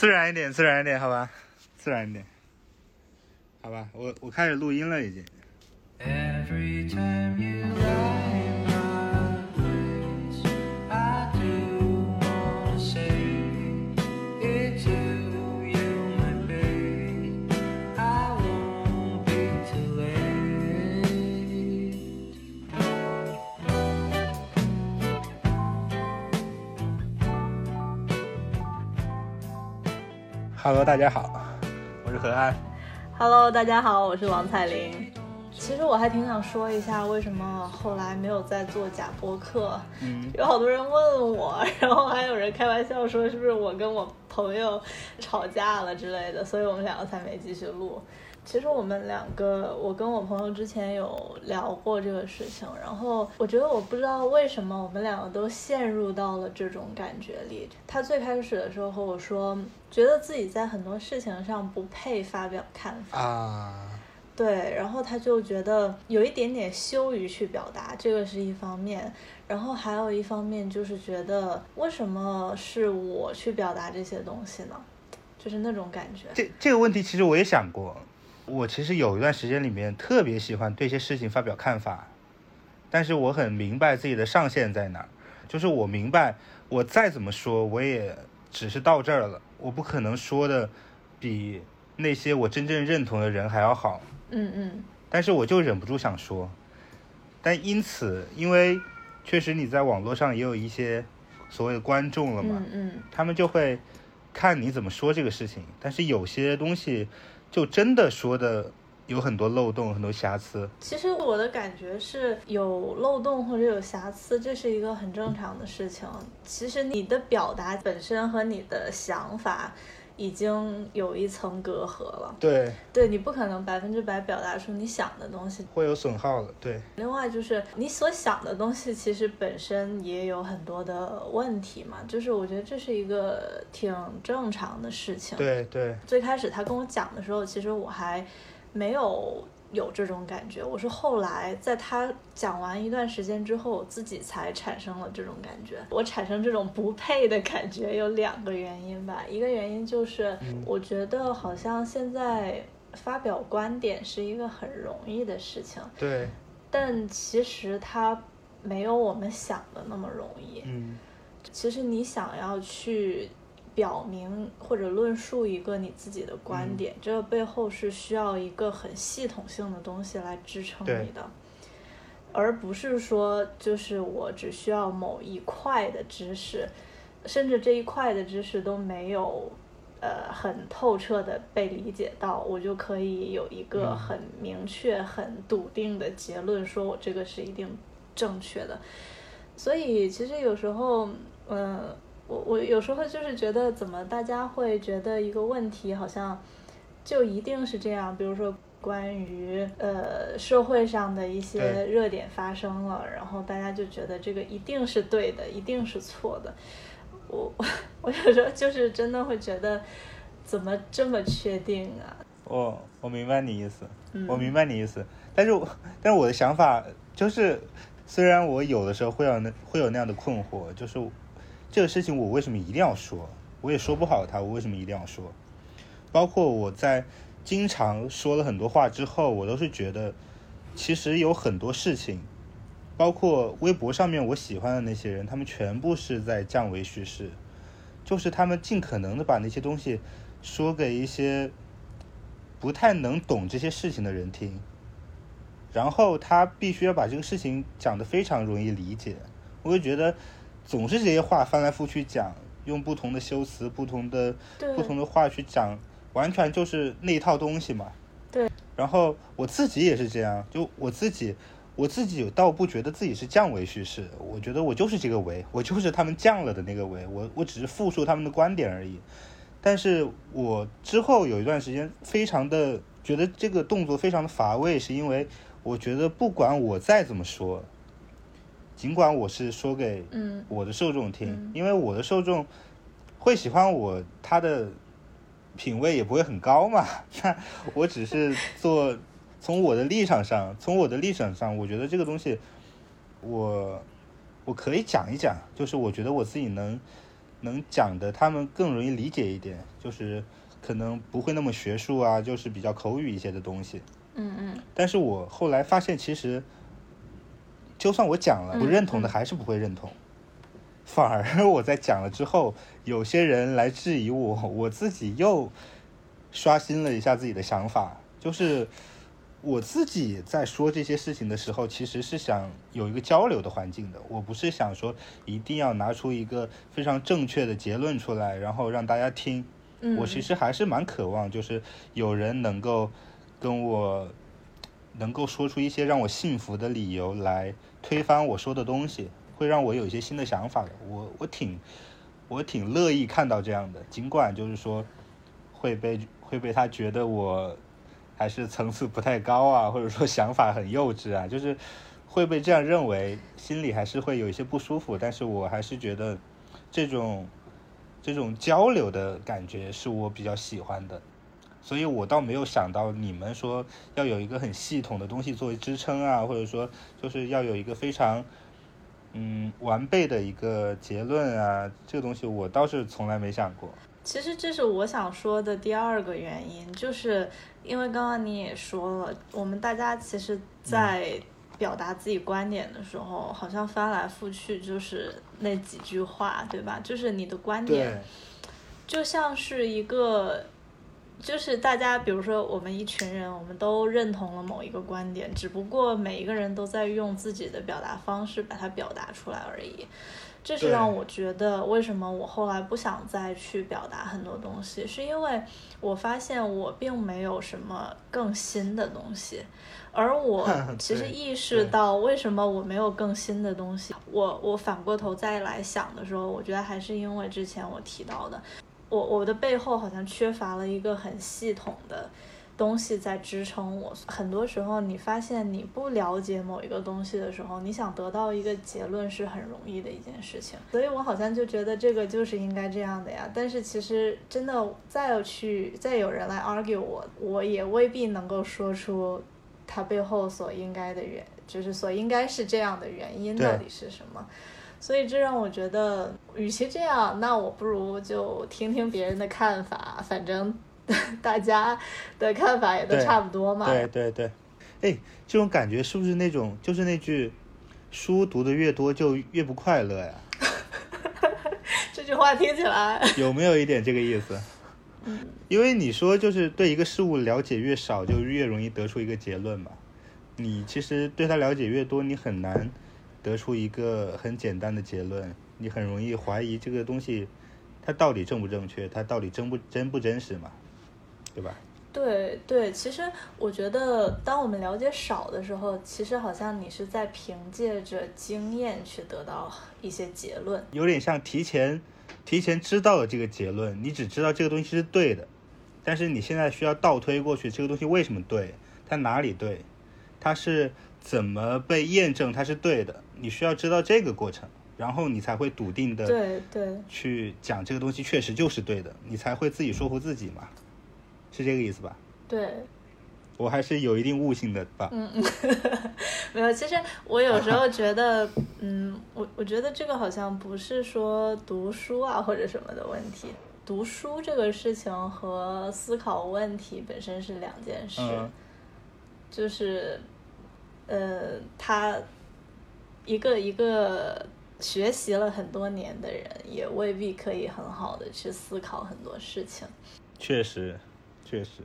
自然一点，自然一点，好吧，自然一点，好吧，我我开始录音了，已经。Hello，大家好，我是何安。Hello，大家好，我是王彩玲。其实我还挺想说一下，为什么后来没有再做假播客。嗯，有好多人问我，然后还有人开玩笑说是不是我跟我朋友吵架了之类的，所以我们两个才没继续录。其实我们两个，我跟我朋友之前有聊过这个事情，然后我觉得我不知道为什么我们两个都陷入到了这种感觉里。他最开始的时候和我说，觉得自己在很多事情上不配发表看法，啊，对，然后他就觉得有一点点羞于去表达，这个是一方面，然后还有一方面就是觉得为什么是我去表达这些东西呢？就是那种感觉。这这个问题其实我也想过。我其实有一段时间里面特别喜欢对一些事情发表看法，但是我很明白自己的上限在哪儿，就是我明白我再怎么说，我也只是到这儿了，我不可能说的比那些我真正认同的人还要好。嗯嗯但是我就忍不住想说，但因此，因为确实你在网络上也有一些所谓的观众了嘛，嗯嗯，他们就会看你怎么说这个事情，但是有些东西就真的说的有很多漏洞、很多瑕疵。其实我的感觉是有漏洞或者有瑕疵，这是一个很正常的事情。其实你的表达本身和你的想法已经有一层隔阂了，对，对你不可能百分之百表达出你想的东西。会有损耗的。对，另外就是你所想的东西，其实本身也有很多的问题嘛，就是我觉得这是一个挺正常的事情。对，对，最开始他跟我讲的时候，其实我还没有有这种感觉，我是后来在他讲完一段时间之后，我自己才产生了这种感觉。我产生这种不配的感觉有两个原因吧，一个原因就是我觉得好像现在发表观点是一个很容易的事情，对，但其实它没有我们想的那么容易。嗯，其实你想要去表明或者论述一个你自己的观点，这个背后是需要一个很系统性的东西来支撑你的，而不是说就是我只需要某一块的知识，甚至这一块的知识都没有。呃，很透彻的被理解到，我就可以有一个嗯很明确、很笃定的结论，说我这个是一定正确的。所以其实有时候，嗯、我我有时候就是觉得，怎么大家会觉得一个问题好像就一定是这样？比如说关于呃社会上的一些热点发生了，然后大家就觉得这个一定是对的，一定是错的。我我有时候就是真的会觉得，怎么这么确定啊？我我明白你意思，嗯我明白你意思，但是我但是我的想法就是，虽然我有的时候会有那会有那样的困惑，就是这个事情我为什么一定要说？我也说不好他，我为什么一定要说？包括我在经常说了很多话之后，我都是觉得，其实有很多事情，包括微博上面我喜欢的那些人，他们全部是在降维叙事，就是他们尽可能的把那些东西说给一些不太能懂这些事情的人听，然后他必须要把这个事情讲得非常容易理解。我就觉得总是这些话翻来覆去讲，用不同的修辞、不同的不同的话去讲，完全就是那一套东西嘛。对。然后我自己也是这样，就我自己，我自己倒不觉得自己是降维叙事，我觉得我就是这个维，我就是他们降了的那个维，我我只是复述他们的观点而已。但是我之后有一段时间非常的觉得这个动作非常的乏味，是因为我觉得不管我再怎么说，尽管我是说给嗯我的受众听，嗯因为我的受众会喜欢我，他的品味也不会很高嘛。那我只是做从我的立场上，从我的立场上，我觉得这个东西，我我可以讲一讲，就是我觉得我自己能能讲的他们更容易理解一点，就是可能不会那么学术啊，就是比较口语一些的东西。嗯嗯但是我后来发现，其实就算我讲了，嗯不认同的嗯还是不会认同。反而 我在讲了之后，有些人来质疑我，我自己又刷新了一下自己的想法，就是我自己在说这些事情的时候，其实是想有一个交流的环境的，我不是想说一定要拿出一个非常正确的结论出来，然后让大家听。嗯，我其实还是蛮渴望，就是有人能够跟我能够说出一些让我信服的理由来推翻我说的东西，会让我有一些新的想法的。我我挺我挺乐意看到这样的，尽管就是说会被会被他觉得我还是层次不太高啊，或者说想法很幼稚啊，就是会被这样认为，心里还是会有一些不舒服。但是我还是觉得这种这种交流的感觉是我比较喜欢的，所以我倒没有想到你们说要有一个很系统的东西作为支撑啊，或者说就是要有一个非常嗯完备的一个结论啊，这个东西我倒是从来没想过。其实这是我想说的第二个原因，就是因为刚刚你也说了，我们大家其实，在表达自己观点的时候，好像翻来覆去就是那几句话，对吧？就是你的观点，就像是一个，就是大家，比如说我们一群人，我们都认同了某一个观点，只不过每一个人都在用自己的表达方式把它表达出来而已。这是让我觉得，为什么我后来不想再去表达很多东西，是因为我发现我并没有什么更新的东西，而我 其实意识到为什么我没有更新的东西，我我反过头再来想的时候，我觉得还是因为之前我提到的，我我的背后好像缺乏了一个很系统的东西在支撑我。很多时候，你发现你不了解某一个东西的时候，你想得到一个结论是很容易的一件事情。所以我好像就觉得这个就是应该这样的呀。但是其实真的再要去再有人来 argue 我，我也未必能够说出它背后所应该的原，就是所应该是这样的原因到底是什么。所以这让我觉得，与其这样，那我不如就听听别人的看法，反正 大家的看法也都差不多嘛。对对对，哎，这种感觉是不是那种就是那句“书读的越多就越不快乐”呀？这句话听起来，有没有一点这个意思？因为你说就是对一个事物了解越少，就越容易得出一个结论嘛。你其实对它了解越多，你很难得出一个很简单的结论，你很容易怀疑这个东西它到底正不正确，它到底真不真不真实嘛，对吧？对对，其实我觉得，当我们了解少的时候，其实好像你是在凭借着经验去得到一些结论。有点像提前提前知道了这个结论，你只知道这个东西是对的，但是你现在需要倒推过去，这个东西为什么对，它哪里对，它是怎么被验证它是对的，你需要知道这个过程，然后你才会笃定的对对去讲这个东西确实就是对的，你才会自己说服自己嘛，是这个意思吧？对，我还是有一定悟性的吧。嗯嗯，没有。其实我有时候觉得，嗯，我我觉得这个好像不是说读书啊或者什么的问题。读书这个事情和思考问题本身是两件事，嗯就是，呃，他一个一个学习了很多年的人，也未必可以很好的去思考很多事情。确实，确实，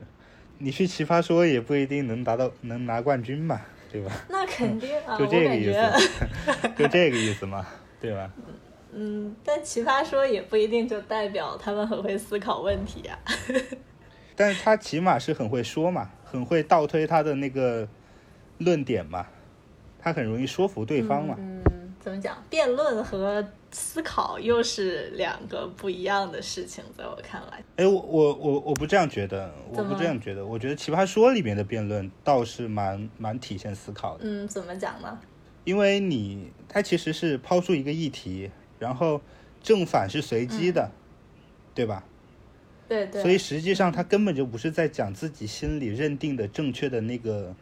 你去奇葩说也不一定能达到能拿冠军嘛，对吧？那肯定啊，就这个意。思，就这个意思嘛，对吧？嗯，但奇葩说也不一定就代表他们很会思考问题啊。但是他起码是很会说嘛，很会倒推他的那个论点嘛，他很容易说服对方嘛。嗯，怎么讲？辩论和思考又是两个不一样的事情，在我看来。哎，我我我我不这样觉得，我不这样觉得，我觉得奇葩说里面的辩论倒是蛮蛮体现思考的，嗯，怎么讲呢？因为你他其实是抛出一个议题，然后正反是随机的，对吧？对对。所以实际上他根本就不是在讲自己心里认定的正确的那个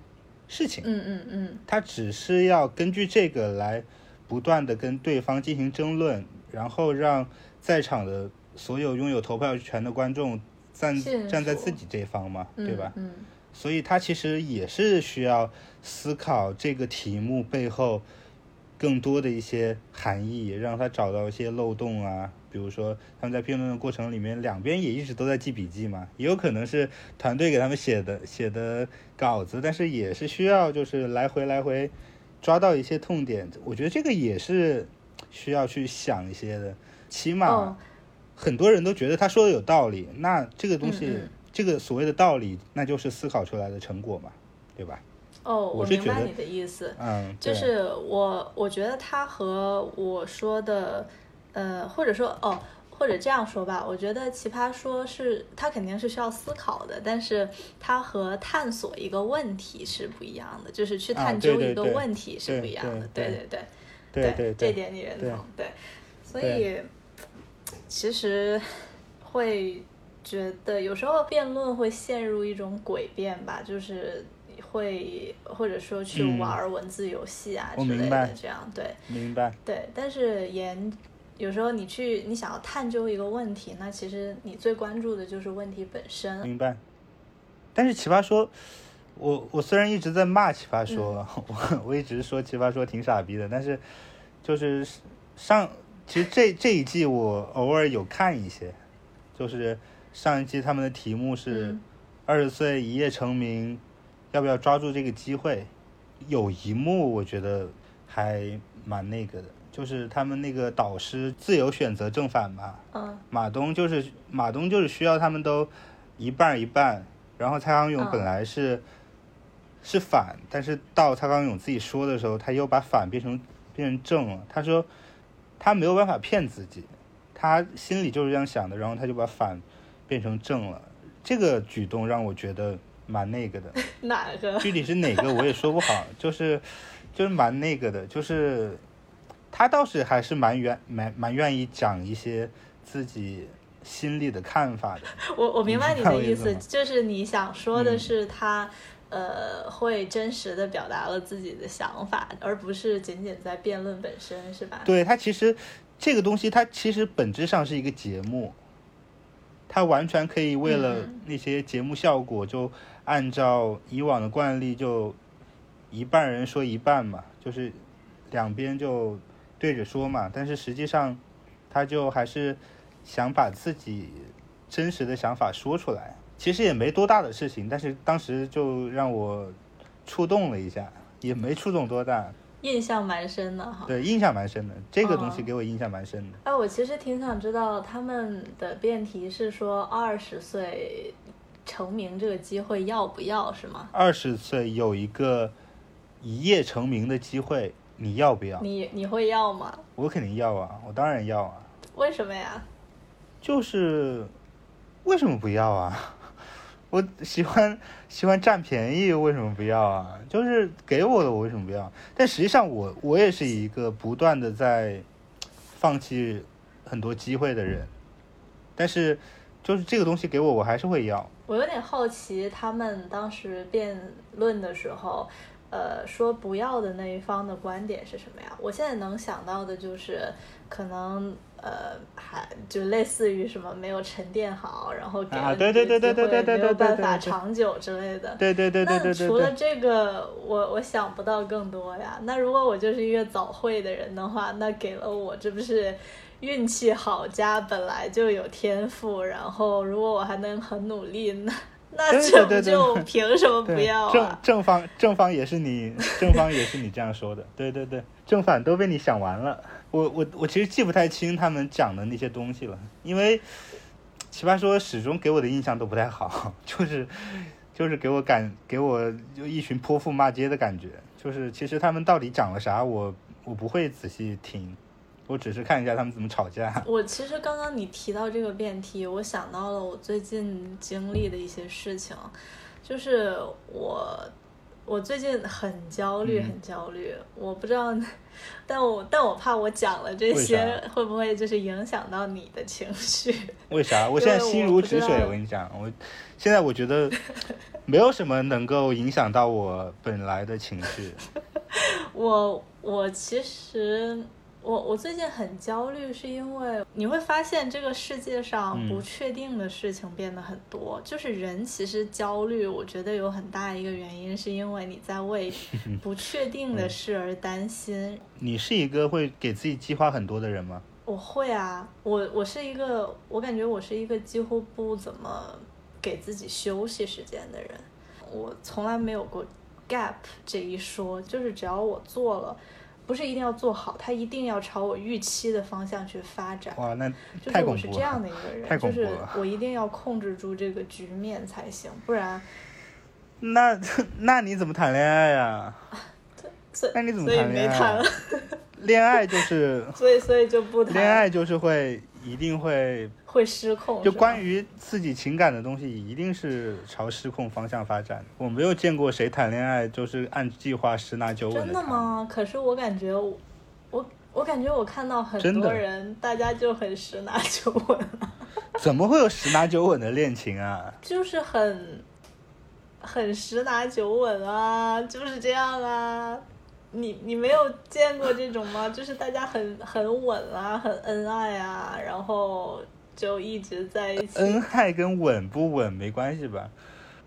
事情，嗯嗯嗯。他只是要根据这个来不断的跟对方进行争论，然后让在场的所有拥有投票权的观众站站在自己这方嘛，嗯对吧？嗯。所以他其实也是需要思考这个题目背后更多的一些含义，让他找到一些漏洞啊。比如说他们在辩论的过程里面，两边也一直都在记笔记嘛，也有可能是团队给他们写的写的稿子，但是也是需要就是来回来回抓到一些痛点。我觉得这个也是需要去想一些的，起码。哦很多人都觉得他说的有道理，那这个东西，嗯嗯这个所谓的道理，那就是思考出来的成果嘛，对吧？哦，我明白你的意思。嗯，就是我，我觉得他和我说的，呃，或者说哦，或者这样说吧，我觉得奇葩说是他肯定是需要思考的，但是他和探索一个问题是不一样的，就是去啊探究一个问题是不一样的。对对对对对这，点你认同，对，所以其实会觉得有时候辩论会陷入一种诡辩吧，就是会或者说去嗯玩文字游戏啊我之类的明白，这样对明白。对。但是研有时候你去你想要探究一个问题，那其实你最关注的就是问题本身。明白。但是奇葩说，我我虽然一直在骂奇葩说，嗯 我我一直说奇葩说挺傻逼的，但是就是上其实这这一季我偶尔有看一些，就是上一季他们的题目是嗯二十岁一夜成名，要不要抓住这个机会？有一幕我觉得还蛮那个的，就是他们那个导师自由选择正反嘛，嗯马东就是马东就是需要他们都一半一半，然后蔡康永嗯本来是、是反，但是到蔡康永自己说的时候，他又把反变成变成正了。他说他没有办法骗自己，他心里就是这样想的，然后他就把反变成正了。这个举动让我觉得蛮那个的，哪个？具体是哪个我也说不好，就是就是蛮那个的，就是他倒是还是蛮愿蛮蛮愿意讲一些自己心里的看法的。我我明白你的意思，就是你想说的嗯是他。呃，会真实的表达了自己的想法，而不是仅仅在辩论本身，是吧？对他其实这个东西，它其实本质上是一个节目，它完全可以为了嗯那些节目效果，就按照以往的惯例，就一半人说一半嘛，就是两边就对着说嘛。但是实际上，他就还是想把自己真实的想法说出来。其实也没多大的事情，但是当时就让我触动了一下，也没触动多大。印象蛮深的哈。对，印象蛮深的，这个东西哦给我印象蛮深的。哎，我其实挺想知道他们的辩题是说二十岁成名这个机会要不要，是吗？二十岁有一个一夜成名的机会，你要不要？你你会要吗？我肯定要啊，我当然要啊。为什么呀？就是为什么不要啊？我喜欢喜欢占便宜，为什么不要啊？就是给我的，我为什么不要？但实际上我我也是一个不断的在放弃很多机会的人，但是就是这个东西给我，我还是会要。我有点好奇，他们当时辩论的时候，呃，说不要的那一方的观点是什么呀？我现在能想到的就是，可能呃，还就类似于什么没有沉淀好，然后给啊了对对对对对对对没有办法长久之类的。对对对对对对那除了。这个，我我想不到更多呀。那如果我就是一个早会的人的话，那给了我，这不是运气好加本来就有天赋，然后如果我还能很努力，那 那对这不就凭什么不对，要正啊？正方正方也是你，正方也是你这样说的，对对对，正反都被你想完了。我我我其实记不太清他们讲的那些东西了，因为奇葩说始终给我的印象都不太好，就是就是给我感给我就一群泼妇骂街的感觉，就是其实他们到底讲了啥，我我不会仔细听，我只是看一下他们怎么吵架。我其实刚刚你提到这个辩题，我想到了我最近经历的一些事情，就是我我最近很焦虑，嗯很焦虑，我不知道，但我但我怕我讲了这些会不会就是影响到你的情绪？为啥？我现在心如止水。道我跟你讲，我现在我觉得没有什么能够影响到我本来的情绪。我我其实我我最近很焦虑，是因为你会发现这个世界上嗯不确定的事情变得很多。就是人其实焦虑，我觉得有很大一个原因是因为你在为 不确定的事而担心。你是一个会给自己计划很多的人吗？我会啊，我我是一个，我感觉我是一个几乎不怎么给自己休息时间的人。我从来没有过 gap 这一说，就是只要我做了，不是一定要做好，他一定要朝我预期的方向去发展。哇，那就是我是这样！的一个人，就是我一定要控制住这个局面才行，不然，那 那你怎么谈恋爱呀？所 以那你怎么所以谈恋爱没谈，恋爱就是所以所以就不谈，恋爱就是会一定会，会失控。就关于自己情感的东西，一定是朝失控方向发展。我没有见过谁谈恋爱就是按计划十拿九稳真的？吗？可是我感觉我，我我感觉我看到很多人，大家就很十拿九稳啊，怎么会有十拿九稳的恋情啊？就是很很十拿九稳啊，就是这样啊。你你没有见过这种吗？就是大家很很稳啊，很恩爱啊，然后就一直在一起。恩爱跟稳不稳没关系吧？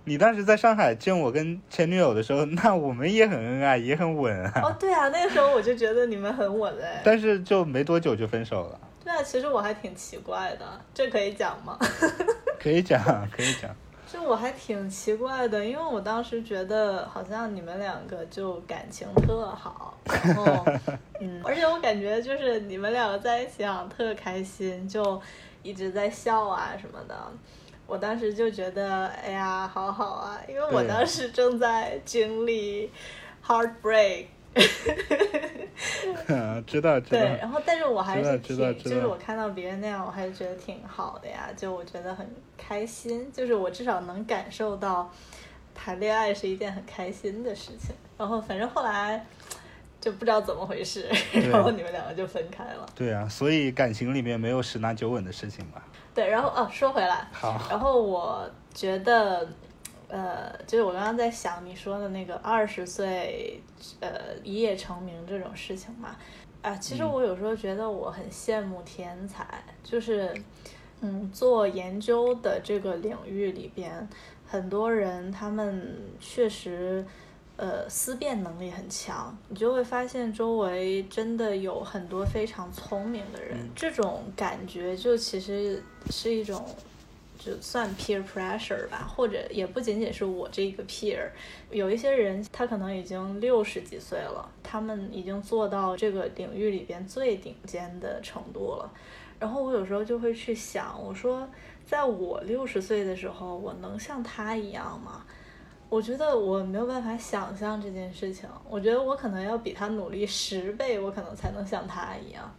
你当时在上海见我跟前女友的时候，那我们也很恩爱，也很稳啊，哦，对啊，那个时候我就觉得你们很稳哎。但是就没多久就分手了。对啊，其实我还挺奇怪的，这可以讲吗？可以讲，可以讲。就我还挺奇怪的，因为我当时觉得好像你们两个就感情特好，然后 嗯，而且我感觉就是你们两个在一起好像特开心，就一直在笑啊什么的。我当时就觉得，哎呀，好好啊，因为我当时正在经历 heartbreak，知道，知道对，然后但是我还是就是我看到别人那样，我还是觉得挺好的呀，就我觉得很开心，就是我至少能感受到谈恋爱是一件很开心的事情。然后反正后来就不知道怎么回事，然后你们两个就分开了。对啊，所以感情里面没有十拿九稳的事情嘛。对，然后哦，说回来，好，然后我觉得，呃，就是我刚刚在想你说的那个二十岁，呃，一夜成名这种事情嘛，啊，其实嗯我有时候觉得我很羡慕天才，就是，嗯，做研究的这个领域里边，很多人他们确实。呃，思辨能力很强，你就会发现周围真的有很多非常聪明的人，这种感觉就其实是一种就算 peer pressure 吧，或者也不仅仅是我这个 peer，有一些人他可能已经六十几岁了，他们已经做到这个领域里边最顶尖的程度了。然后我有时候就会去想，我说，在我六十岁的时候，我能像他一样吗？我觉得我没有办法想象这件事情，我觉得我可能要比他努力十倍，我可能才能像他一样。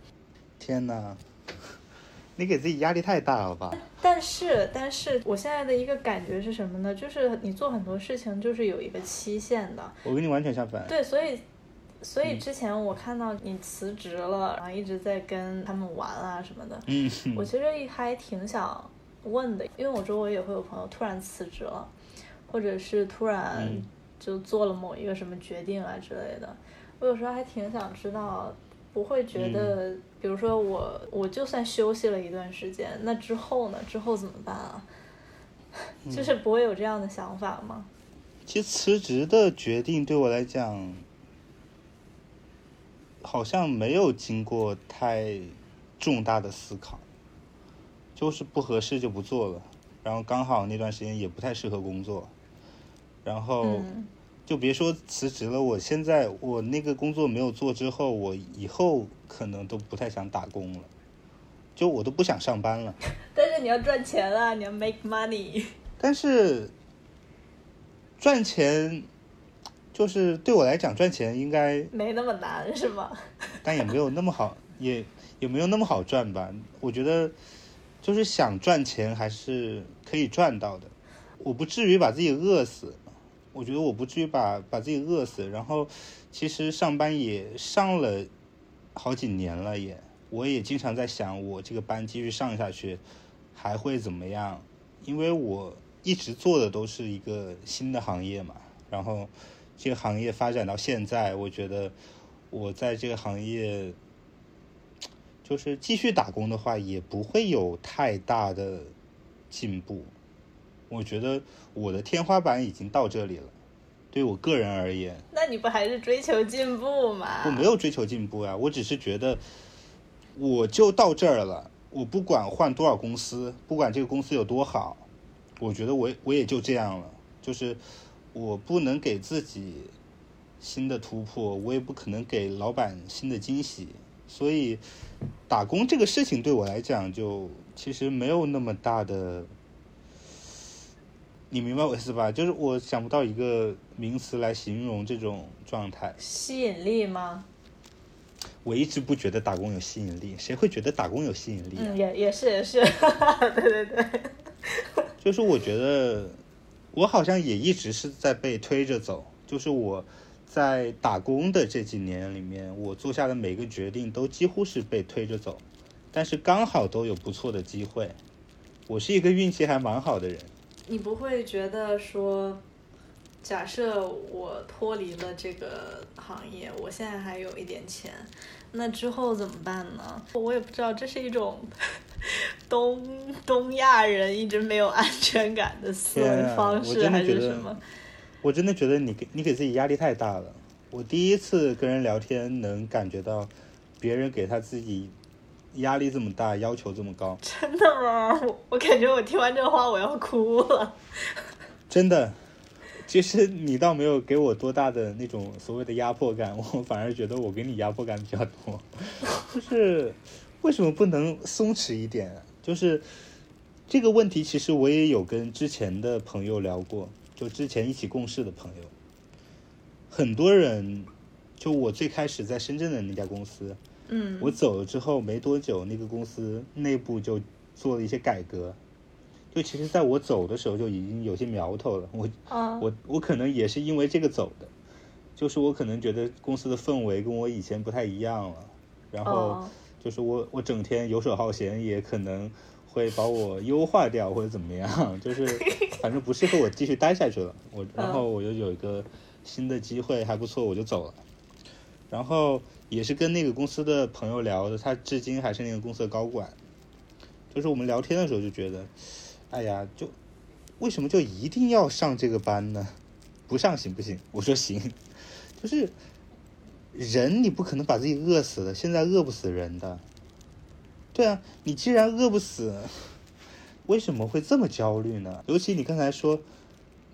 天哪，你给自己压力太大了吧？但是，但是我现在的一个感觉是什么呢？就是你做很多事情就是有一个期限的，我跟你完全相反。对，所以，所以之前我看到你辞职了，然后一直在跟他们玩啊什么的，嗯，我其实还挺想问的，因为我周围也会有朋友突然辞职了，或者是突然嗯就做了某一个什么决定啊之类的。我有时候还挺想知道，不会觉得，比如说我我就算休息了一段时间，那之后呢？之后怎么办啊？就是不会有这样的想法吗？其实辞职的决定对我来讲，好像没有经过太重大的思考，就是不合适就不做了。然后刚好那段时间也不太适合工作，然后嗯就别说辞职了，我现在我那个工作没有做之后，我以后可能都不太想打工了，就我都不想上班了。但是你要赚钱啊，你要 make money。但是赚钱，就是对我来讲，赚钱应该，没那么难是吗？但也没有那么好，也也没有那么好赚吧。我觉得，就是想赚钱还是可以赚到的。我不至于把自己饿死，我觉得我不至于把把自己饿死。然后，其实上班也上了好几年了也，我也经常在想，我这个班继续上下去还会怎么样？因为我一直做的都是一个新的行业嘛，然后这个行业发展到现在，我觉得我在这个行业就是继续打工的话，也不会有太大的进步。我觉得我的天花板已经到这里了，对我个人而言，那你不还是追求进步吗？我没有追求进步呀，我只是觉得我就到这儿了，我不管换多少公司，不管这个公司有多好，我觉得我我也就这样了，就是我不能给自己新的突破，我也不可能给老板新的惊喜，所以打工这个事情对我来讲就其实没有那么大的。你明白我意思吧？就是我想不到一个名词来形容这种状态。吸引力吗？我一直不觉得打工有吸引力，谁会觉得打工有吸引力啊？嗯，也也是也是，对对 对，就是我觉得我好像也一直是在被推着走，就是我在打工的这几年里面，我做下的每个决定都几乎是被推着走，但是刚好都有不错的机会。我是一个运气还蛮好的人，你不会觉得说，假设我脱离了这个行业，我现在还有一点钱，那之后怎么办呢？我也不知道，这是一种东东亚人一直没有安全感的思维方式，还是什么？我真的觉得你给你给自己压力太大了。我第一次跟人聊天，能感觉到别人给他自己压力这么大，要求这么高。真的吗？我我感觉我听完这话我要哭了。真的，其实你倒没有给我多大的那种所谓的压迫感，我反而觉得我给你压迫感比较多。就是为什么不能松弛一点啊？就是这个问题，其实我也有跟之前的朋友聊过，就之前一起共事的朋友，很多人，就我最开始在深圳的那家公司，嗯，我走了之后没多久，那个公司内部就做了一些改革。就其实，在我走的时候就已经有些苗头了。我啊，我我可能也是因为这个走的，就是我可能觉得公司的氛围跟我以前不太一样了，然后哦就是我我整天游手好闲，也可能会把我优化掉或者怎么样，就是 反正不适合我继续待下去了。我然后我又有一个新的机会还不错，我就走了。然后也是跟那个公司的朋友聊的，他至今还是那个公司的高管。就是我们聊天的时候就觉得，哎呀，就为什么就一定要上这个班呢？不上行不行？我说行，就是人你不可能把自己饿死的，现在饿不死人的。对啊，你既然饿不死，为什么会这么焦虑呢？尤其你刚才说，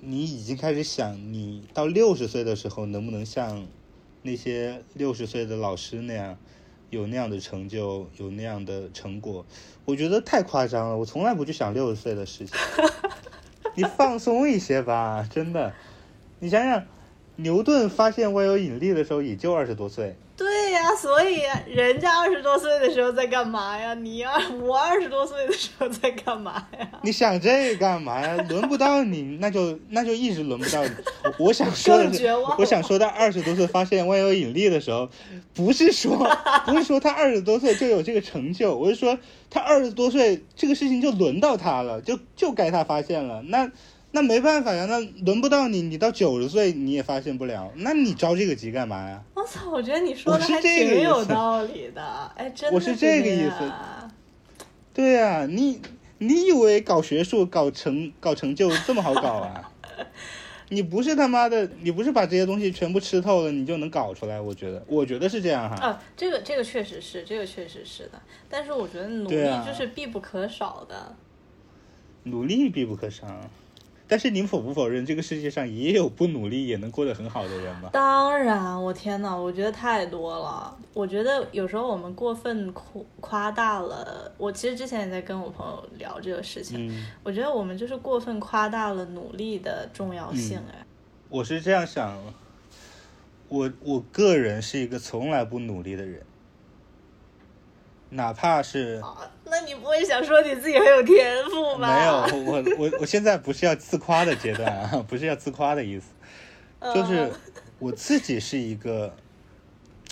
你已经开始想，你到六十岁的时候能不能像那些六十岁的老师那样，有那样的成就，有那样的成果？我觉得太夸张了，我从来不去想六十岁的事情。你放松一些吧，真的。你想想，牛顿发现万有引力的时候也就二十多岁，对呀、所以人家二十多岁的时候在干嘛呀？你二我二十多岁的时候在干嘛呀？你想这个干嘛呀？轮不到你，那就那就一直轮不到你。我我想说的是我想说他二十多岁发现万有引力的时候，不是说 不是说他二十多岁就有这个成就，我是说他二十多岁这个事情就轮到他了，就就该他发现了。那那没办法呀，那轮不到你，你到九十岁你也发现不了，那你着这个急干嘛呀？我操，我觉得你说的还挺有道理的，哎，真的我是是这个意思对呀、你你以为搞学术、搞成搞成就这么好搞啊？你不是他妈的，你不是把这些东西全部吃透了，你就能搞出来？我觉得，我觉得是这样哈。啊，这个这个确实是，这个确实是的。但是我觉得努力就是必不可少的。努力必不可少，但是您否不否认，这个世界上也有不努力也能过得很好的人吗？当然，我天呐，我觉得太多了。我觉得有时候我们过分夸夸大了。我其实之前也在跟我朋友聊这个事情，嗯，我觉得我们就是过分夸大了努力的重要性。嗯哎，我是这样想，我我个人是一个从来不努力的人，哪怕是啊，那你不会想说你自己很有天赋吗？没有，我我我现在不是要自夸的阶段啊，不是要自夸的意思，嗯，就是我自己是一个，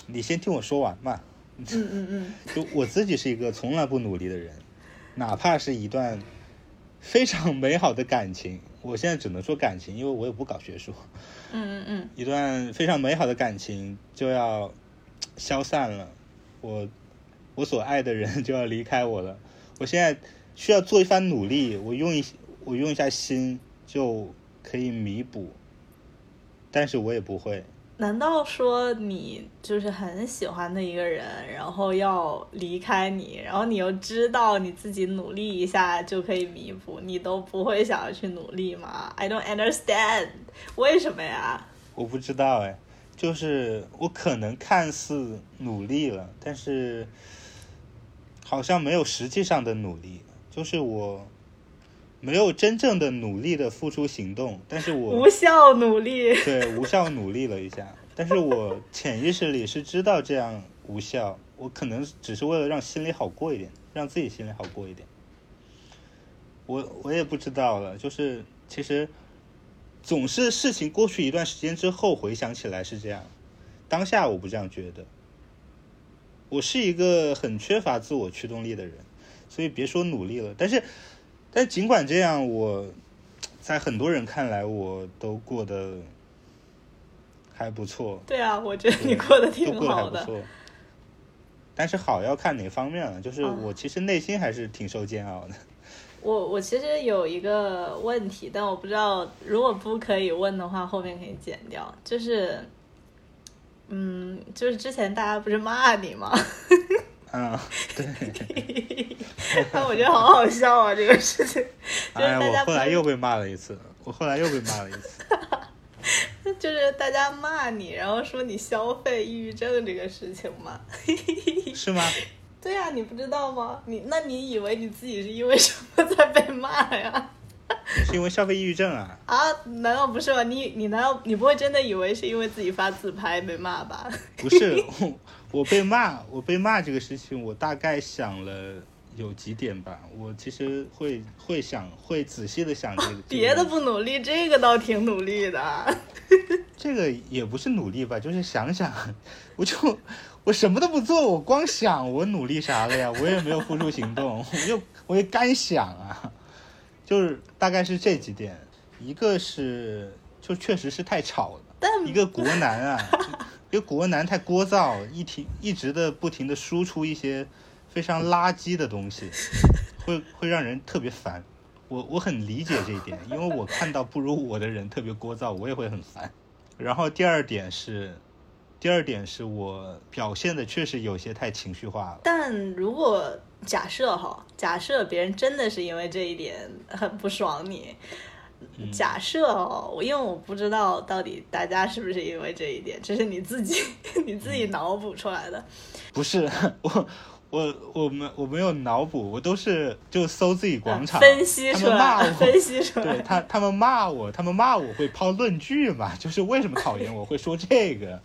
你先听我说完嘛，嗯嗯嗯，就我自己是一个从来不努力的人，哪怕是一段非常美好的感情，我现在只能说感情，因为我也不搞学术，嗯嗯嗯，一段非常美好的感情就要消散了，我我所爱的人就要离开我了，我现在需要做一番努力，我用一我用一下心就可以弥补，但是我也不会。难道说你就是很喜欢的一个人，然后要离开你，然后你又知道你自己努力一下就可以弥补，你都不会想要去努力吗？I don't understand，为什么呀？我不知道哎，就是我可能看似努力了，但是好像没有实际上的努力，就是我没有真正的努力的付出行动，但是我无效努力，对无效努力了一下，但是我潜意识里是知道这样无效，我可能只是为了让心里好过一点，让自己心里好过一点。我我也不知道了，就是其实总是事情过去一段时间之后回想起来是这样，当下我不这样觉得。我是一个很缺乏自我驱动力的人，所以别说努力了。但是，但尽管这样，我在很多人看来我都过得还不错，对啊，我觉得你过得都挺过得还好的。不错。但是好要看哪方面了，就是嗯我其实内心还是挺受煎熬的。我我其实有一个问题，但我不知道如果不可以问的话，后面可以剪掉。就是，嗯，就是之前大家不是骂你吗？嗯，对。但我觉得好好笑啊，这个事情。就是哎，我大家不后来又被骂了一次，我后来又被骂了一次。就是大家骂你，然后说你消费抑郁症这个事情嘛。是吗？对呀、你不知道吗？你那你以为你自己是因为什么在被骂呀？是因为消费抑郁症啊？啊，难道不是吗？你你难道你不会真的以为是因为自己发自拍被骂吧？不是，我 我被骂，我被骂这个事情，我大概想了有几点吧。我其实会会想，会仔细的想这个。别的不努力，这个倒挺努力的。这个也不是努力吧，就是想想，我就我什么都不做，我光想，我努力啥了呀？我也没有付出行动，我就我也干想啊，就是大概是这几点，一个是就确实是太吵了，但一个国男啊，一个国男太聒噪，一停一直的不停的输出一些非常垃圾的东西，会会让人特别烦。我我很理解这一点，因为我看到不如我的人特别聒噪，我也会很烦。然后第二点是，第二点是我表现的确实有些太情绪化了。但如果假设哈，假设别人真的是因为这一点很不爽你，假设哦，我因为我不知道到底大家是不是因为这一点，这是你自己 你自己脑补出来的。不是 我我我没我没有脑补，我都是就搜自己广场、嗯分析出来，分析出来。对他，他们骂我，他们骂我会抛论据嘛，就是为什么讨厌我会说这个，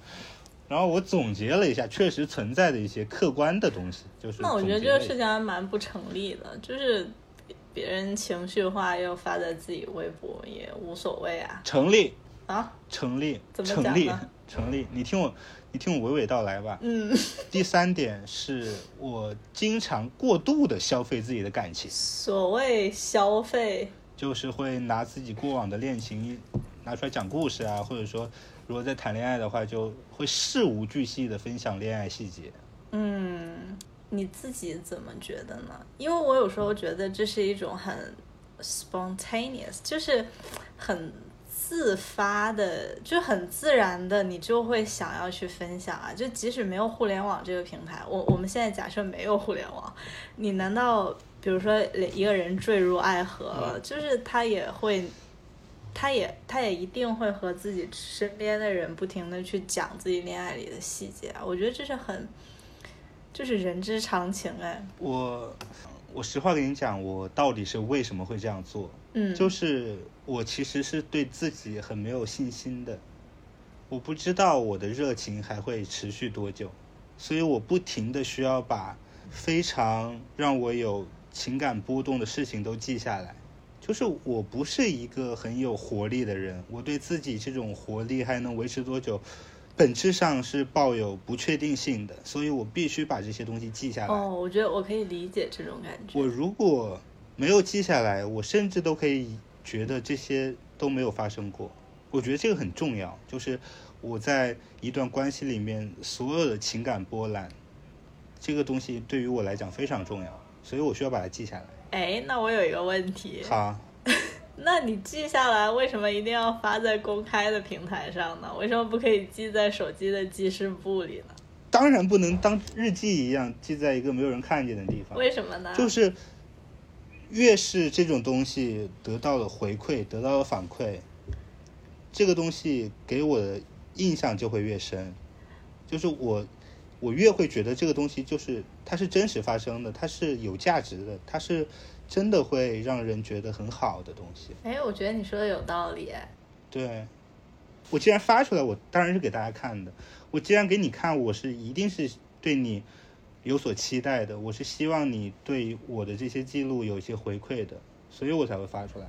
然后我总结了一下，确实存在的一些客观的东西，就是那我觉得这个事情还蛮不成立的，就是别人情绪化又发在自己微博也无所谓啊。成立，啊，成立，怎么成立成立。你听我，你听我娓娓道来吧。嗯，第三点是我经常过度的消费自己的感情，所谓消费，就是会拿自己过往的恋情拿出来讲故事啊，或者说如果在谈恋爱的话，就会事无巨细的分享恋爱细节。嗯，你自己怎么觉得呢？因为我有时候觉得这是一种很 spontaneous，就是很自发的，就很自然的，你就会想要去分享啊。就即使没有互联网这个平台，我我们现在假设没有互联网，你难道比如说一个人坠入爱河了，就是他也会。他也他也一定会和自己身边的人不停的去讲自己恋爱里的细节啊，我觉得这是很，就是人之常情哎，我我实话跟你讲，我到底是为什么会这样做？嗯，就是我其实是对自己很没有信心的，我不知道我的热情还会持续多久，所以我不停的需要把非常让我有情感波动的事情都记下来。就是我不是一个很有活力的人，我对自己这种活力还能维持多久，本质上是抱有不确定性的，所以我必须把这些东西记下来。哦，我觉得我可以理解这种感觉。我如果没有记下来，我甚至都可以觉得这些都没有发生过。我觉得这个很重要，就是我在一段关系里面所有的情感波澜，这个东西对于我来讲非常重要，所以我需要把它记下来。哎，那我有一个问题，好，那你记下来，为什么一定要发在公开的平台上呢？为什么不可以记在手机的记事簿里呢？当然不能当日记一样记在一个没有人看见的地方。为什么呢？就是越是这种东西得到了回馈，得到了反馈，这个东西给我的印象就会越深。就是我，我越会觉得这个东西就是它是真实发生的，它是有价值的，它是真的会让人觉得很好的东西。哎，我觉得你说的有道理。哎对，我既然发出来，我当然是给大家看的。我既然给你看，我是一定是对你有所期待的，我是希望你对我的这些记录有一些回馈的，所以我才会发出来。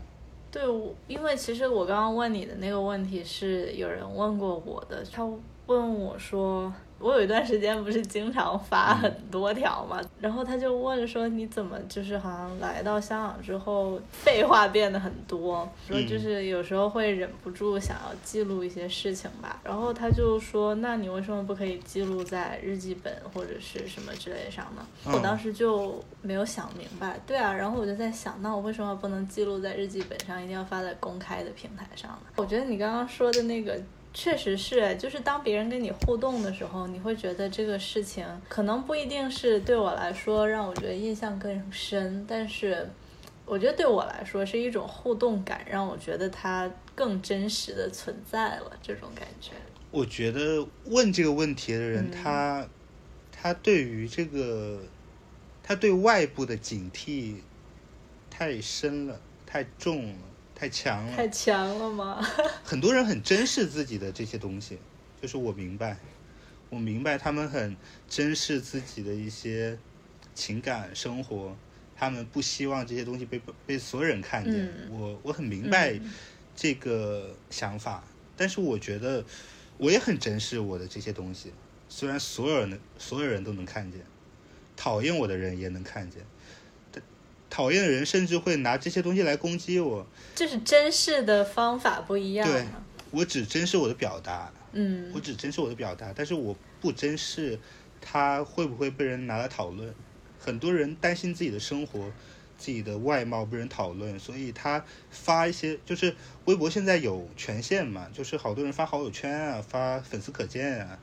对，我因为其实我刚刚问你的那个问题是有人问过我的，他问我说，我有一段时间不是经常发很多条嘛，然后他就问说你怎么就是好像来到香港之后废话变得很多，说就是有时候会忍不住想要记录一些事情吧，然后他就说那你为什么不可以记录在日记本或者是什么之类上呢？嗯我当时就没有想明白，对啊，然后我就在想，那我为什么不能记录在日记本上，一定要发在公开的平台上呢？我觉得你刚刚说的那个。确实是，就是当别人跟你互动的时候，你会觉得这个事情可能不一定是对我来说让我觉得印象更深，但是我觉得对我来说是一种互动感，让我觉得它更真实的存在了，这种感觉。我觉得问这个问题的人，嗯他他对于这个，他对外部的警惕太深了，太重了，太强了。太强了吗？很多人很珍视自己的这些东西，就是我明白，我明白他们很珍视自己的一些情感生活，他们不希望这些东西被被所有人看见。嗯我我很明白嗯这个想法，但是我觉得我也很珍视我的这些东西，虽然所有人所有人都能看见，讨厌我的人也能看见。但讨厌的人甚至会拿这些东西来攻击我，就是珍视的方法不一样对。我只珍视我的表达，嗯我只珍视我的表达，但是我不珍视他会不会被人拿来讨论。很多人担心自己的生活、自己的外貌被人讨论，所以他发一些，就是微博现在有权限嘛，就是好多人发好友圈啊，发粉丝可见啊。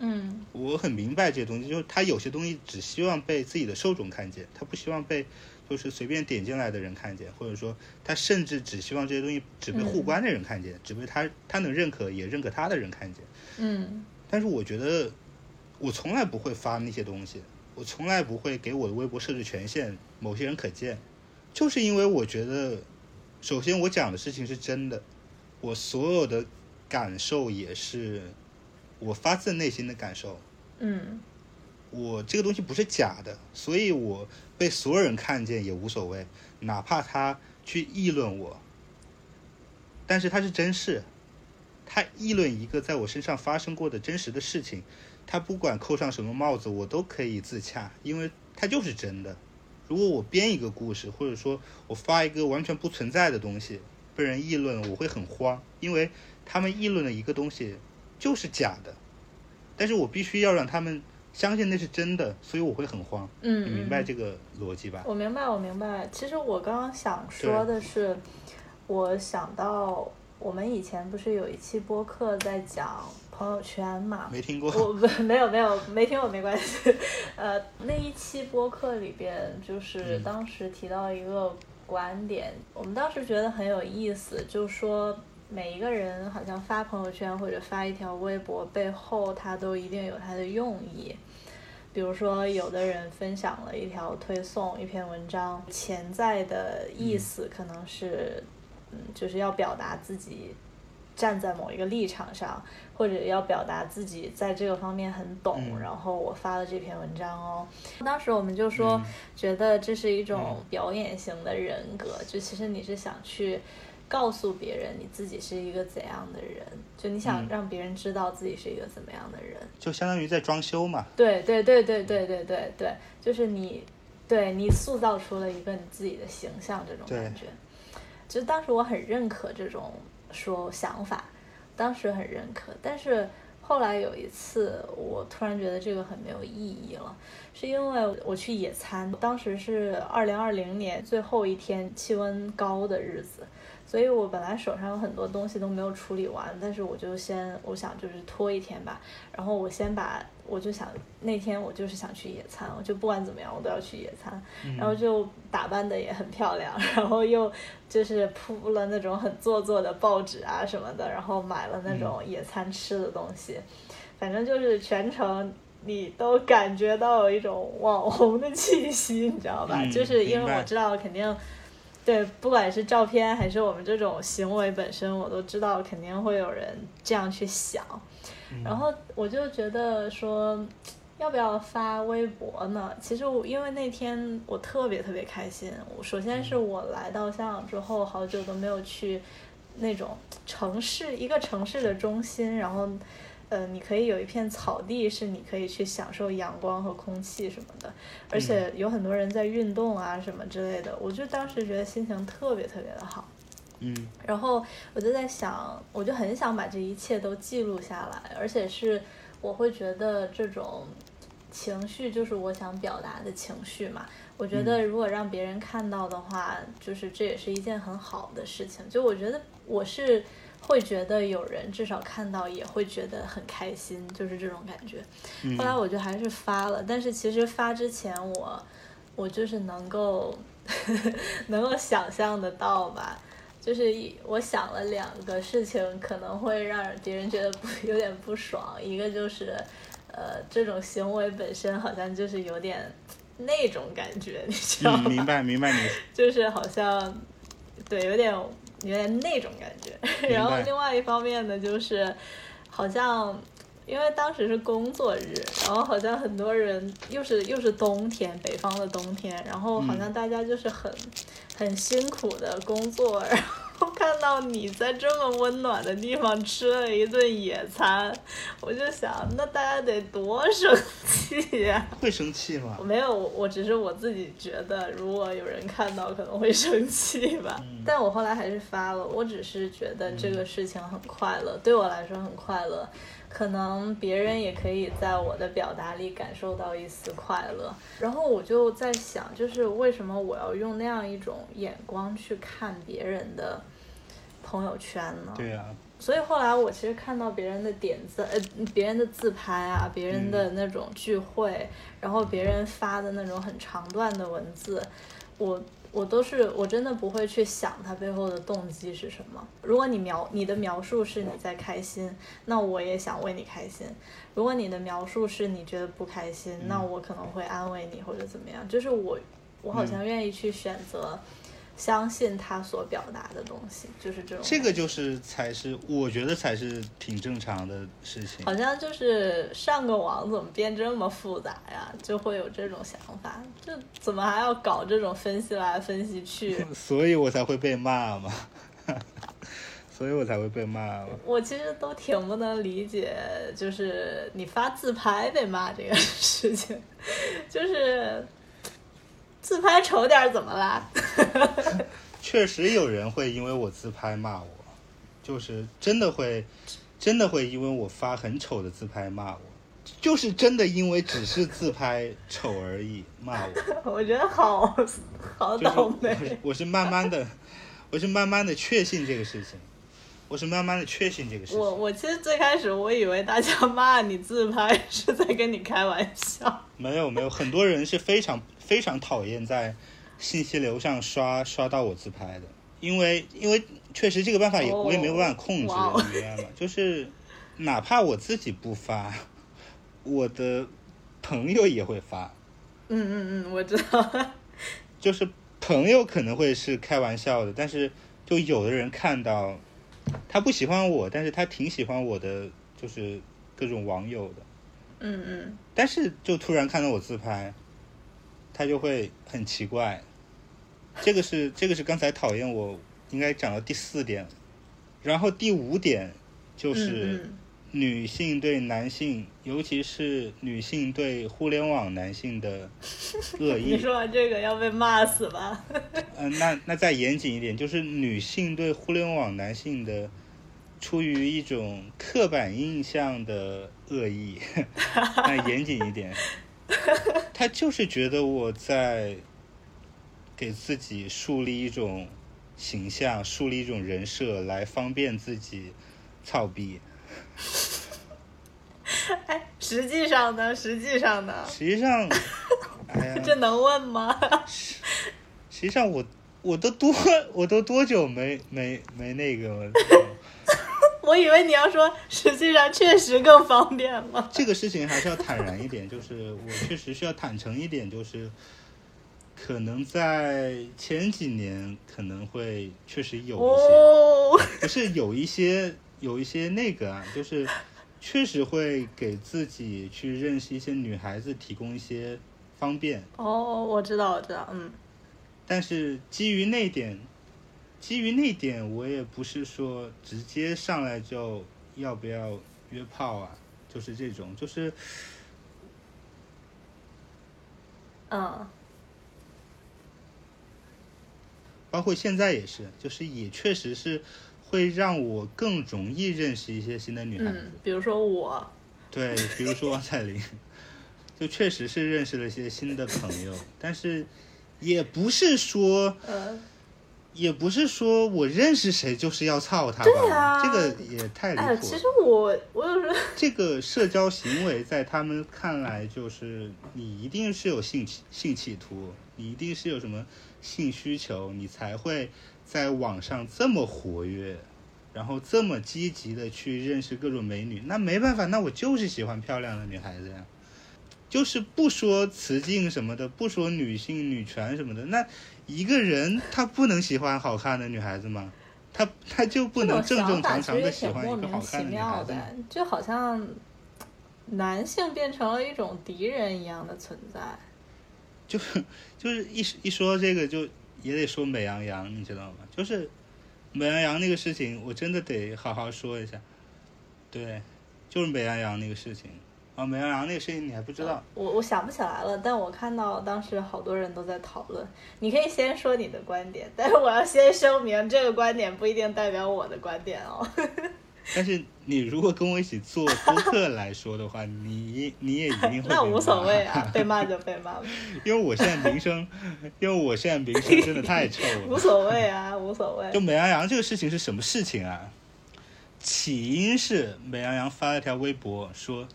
嗯我很明白这些东西，就是他有些东西只希望被自己的受众看见，他不希望被就是随便点进来的人看见，或者说他甚至只希望这些东西只被互关的人看见，只被他他能认可也认可他的人看见。嗯。但是我觉得我从来不会发那些东西，我从来不会给我的微博设置权限，某些人可见，就是因为我觉得，首先我讲的事情是真的，我所有的感受也是我发自内心的感受，嗯我这个东西不是假的，所以我被所有人看见也无所谓，哪怕他去议论我，但是他是真事，他议论一个在我身上发生过的真实的事情，他不管扣上什么帽子，我都可以自洽，因为他就是真的。如果我编一个故事，或者说我发一个完全不存在的东西，被人议论，我会很慌，因为他们议论的一个东西就是假的，但是我必须要让他们相信那是真的，所以我会很慌。嗯，你明白嗯这个逻辑吧？我明白，我明白。其实我刚刚想说的是，我想到我们以前不是有一期播客在讲朋友圈嘛？没听过。我不 没有没有没听过没关系。呃，那一期播客里边，就是嗯当时提到一个观点，我们当时觉得很有意思，就说每一个人好像发朋友圈或者发一条微博背后，他都一定有他的用意。比如说，有的人分享了一条推送、一篇文章，潜在的意思可能是，嗯，就是要表达自己站在某一个立场上，或者要表达自己在这个方面很懂，嗯然后我发了这篇文章哦。当时我们就说，嗯觉得这是一种表演型的人格，就其实你是想去告诉别人你自己是一个怎样的人，就你想嗯让别人知道自己是一个怎么样的人。就相当于在装修嘛。对对对对对对对对，就是你，对你塑造出了一个你自己的形象，这种感觉。就当时我很认可这种说想法，当时很认可，但是后来有一次，我突然觉得这个很没有意义了，是因为我去野餐，当时是二零二零年最后一天气温高的日子，所以我本来手上有很多东西都没有处理完，但是我就先我想就是拖一天吧，然后我先把我就想那天我就是想去野餐，我就不管怎么样我都要去野餐，然后就打扮的也很漂亮，然后又就是铺了那种很做作的报纸啊什么的，然后买了那种野餐吃的东西，反正就是全程。你都感觉到有一种网红的气息，你知道吧？嗯就是因为我知道肯定对，不管是照片还是我们这种行为本身，我都知道肯定会有人这样去想。然后我就觉得说，要不要发微博呢？其实我因为那天我特别特别开心。我首先是我来到香港之后，好久都没有去那种城市，一个城市的中心，然后。呃，你可以有一片草地，是你可以去享受阳光和空气什么的，而且有很多人在运动啊什么之类的，我就当时觉得心情特别特别的好。嗯然后我就在想，我就很想把这一切都记录下来，而且是我会觉得这种情绪就是我想表达的情绪嘛。我觉得如果让别人看到的话，就是这也是一件很好的事情。就我觉得我是会觉得有人至少看到也会觉得很开心，就是这种感觉。嗯后来我就还是发了，但是其实发之前我我就是能够 能够想象得到吧，就是一我想了两个事情可能会让别人觉得不 有点不爽，一个就是呃这种行为本身好像就是有点那种感觉，你知道吗？嗯，明白明白你，就是好像对有点有点那种感觉。然后另外一方面呢，就是好像因为当时是工作日，然后好像很多人又是又是冬天，北方的冬天，然后好像大家就是很、很辛苦的工作，然后看到你在这么温暖的地方吃了一顿野餐，我就想，那大家得多生气呀、会生气吗我？没有，我我只是我自己觉得，如果有人看到可能会生气吧。但我后来还是发了，我只是觉得这个事情很快乐，对我来说很快乐。可能别人也可以在我的表达里感受到一丝快乐。然后我就在想，就是为什么我要用那样一种眼光去看别人的朋友圈呢？对啊，所以后来我其实看到别人的点赞，呃，别人的自拍啊，别人的那种聚会，然后别人发的那种很长段的文字，我我都是我真的不会去想他背后的动机是什么。如果你描你的描述是你在开心，那我也想为你开心；如果你的描述是你觉得不开心，那我可能会安慰你或者怎么样。就是我我好像愿意去选择。相信他所表达的东西，就是这种这个就是才是我觉得才是挺正常的事情。好像就是上个网怎么变这么复杂呀？就会有这种想法，就怎么还要搞这种分析来分析去？所以我才会被骂嘛，所以我才会被骂嘛。我其实都挺不能理解，就是你发自拍被骂这个事情，就是自拍丑点儿怎么啦？确实有人会因为我自拍骂我，就是真的会，真的会因为我发很丑的自拍骂我，就是真的因为只是自拍丑而已骂我。我觉得好好就是倒我霉。我是慢慢的，我是慢慢的确信这个事情，我是慢慢的确信这个事情。我我其实最开始我以为大家骂你自拍是在跟你开玩笑。没有没有，很多人是非常非常讨厌在信息流上刷刷到我自拍的，因为因为确实这个办法也、哦我也没有办法控制，你明白吗？就是哪怕我自己不发，我的朋友也会发，嗯嗯嗯，我知道。就是朋友可能会是开玩笑的，但是就有的人看到他不喜欢我，但是他挺喜欢我的，就是各种网友的。嗯嗯，但是就突然看到我自拍，他就会很奇怪。这个是这个是刚才讨厌我应该讲到第四点，然后第五点就是嗯女性对男性，尤其是女性对互联网男性的恶 意你。说完这个要被骂死吧？嗯、那那再严谨一点，就是女性对互联网男性的出于一种刻板印象的恶意，那严谨一点，他就是觉得我在给自己树立一种形象，树立一种人设，来方便自己操逼。哎，实际上呢？实际上呢？实际上，哎呀，这能问吗？实际上我我都多我都多久没没没那个了？我以为你要说，实际上确实更方便了。这个事情还是要坦然一点，就是我确实需要坦诚一点，就是可能在前几年可能会确实有一些，哦，不是有一些有一些那个啊，就是确实会给自己去认识一些女孩子提供一些方便，哦，我知道，我知道，嗯，但是基于那点，基于那点，我也不是说直接上来就要不要约炮啊，就是这种，就是嗯，包括现在也是，就是也确实是会让我更容易认识一些新的女孩子。嗯，比如说我，对，比如说王彩玲，就确实是认识了一些新的朋友，但是也不是说，呃，也不是说我认识谁就是要操他吧，对啊这个也太离哎，谱了其实。我我有时候，这个社交行为在他们看来，就是你一定是有性性企图，你一定是有什么性需求，你才会在网上这么活跃，然后这么积极的去认识各种美女。那没办法，那我就是喜欢漂亮的女孩子呀。就是不说雌竞什么的，不说女性女权什么的，那一个人他不能喜欢好看的女孩子吗？他他就不能正正常常的喜欢一个好看的女孩妙子就好像男性变成了一种敌人一样的存在。就就是一一说这个就也得说美羊羊，你知道吗？就是美羊羊那个事情，我真的得好好说一下。对，就是美羊羊那个事情啊，美羊羊那个事情你还不知道？我我想不起来了，但我看到当时好多人都在讨论。你可以先说你的观点，但是我要先声明，这个观点不一定代表我的观点哦。但是你如果跟我一起做播客来说的话，你你也一定会 那无所谓啊，被骂就被骂吧，因为我现在名声，因为我现在名声真的太臭了。无所谓啊，无所谓就。美羊羊这个事情是什么事情啊？起因是美羊羊发了条微博说，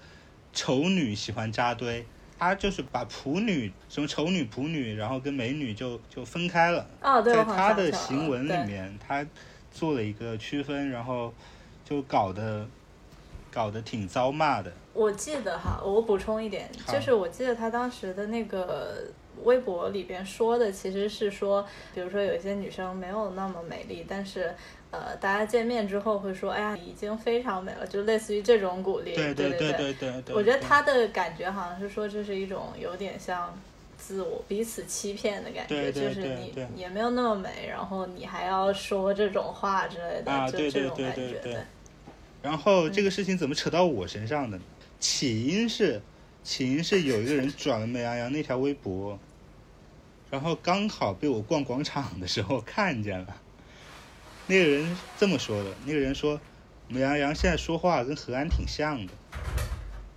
丑女喜欢扎堆，他就是把普女什么丑女、普女，然后跟美女就就分开了。哦，对，在我好像她的行文里面，他做了一个区分，然后就搞得搞得挺遭骂的。我记得哈，我补充一点，就是我记得他当时的那个微博里边说的，其实是说，比如说有一些女生没有那么美丽，但是呃，大家见面之后会说，哎呀，你已经非常美了，就类似于这种鼓励。对对对对对对，我觉得对他的感觉好像是说，这是一种有点像自我彼此欺骗的感觉，对对就是你也没有那么美，然后你还要说这种话之类的，啊就这对对对种感觉。对对然后这个事情怎么扯到我身上的呢？起因是，起因是有一个人转了美羊羊那条微博，然后刚好被我逛广场的时候看见了。那个人这么说的，那个人说，美羊羊现在说话跟何安挺像的。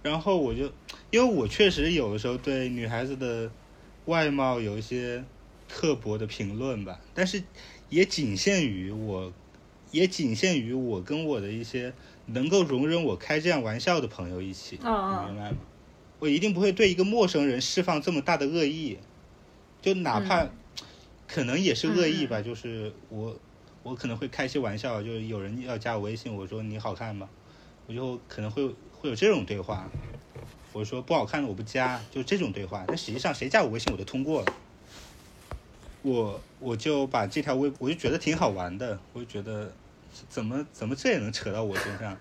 然后我就，因为我确实有的时候对女孩子的外貌有一些刻薄的评论吧，但是也仅限于我，也仅限于我跟我的一些能够容忍我开这样玩笑的朋友一起，你明白吗？我一定不会对一个陌生人释放这么大的恶意，就哪怕、嗯可能也是恶意吧，就是我我可能会开一些玩笑，就是有人要加我微信，我说你好看吗？我就可能会会有这种对话，我说不好看的我不加，就这种对话。但实际上谁加我微信我都通过了，我我就把这条微我就觉得挺好玩的，我就觉得怎么怎么这也能扯到我身上，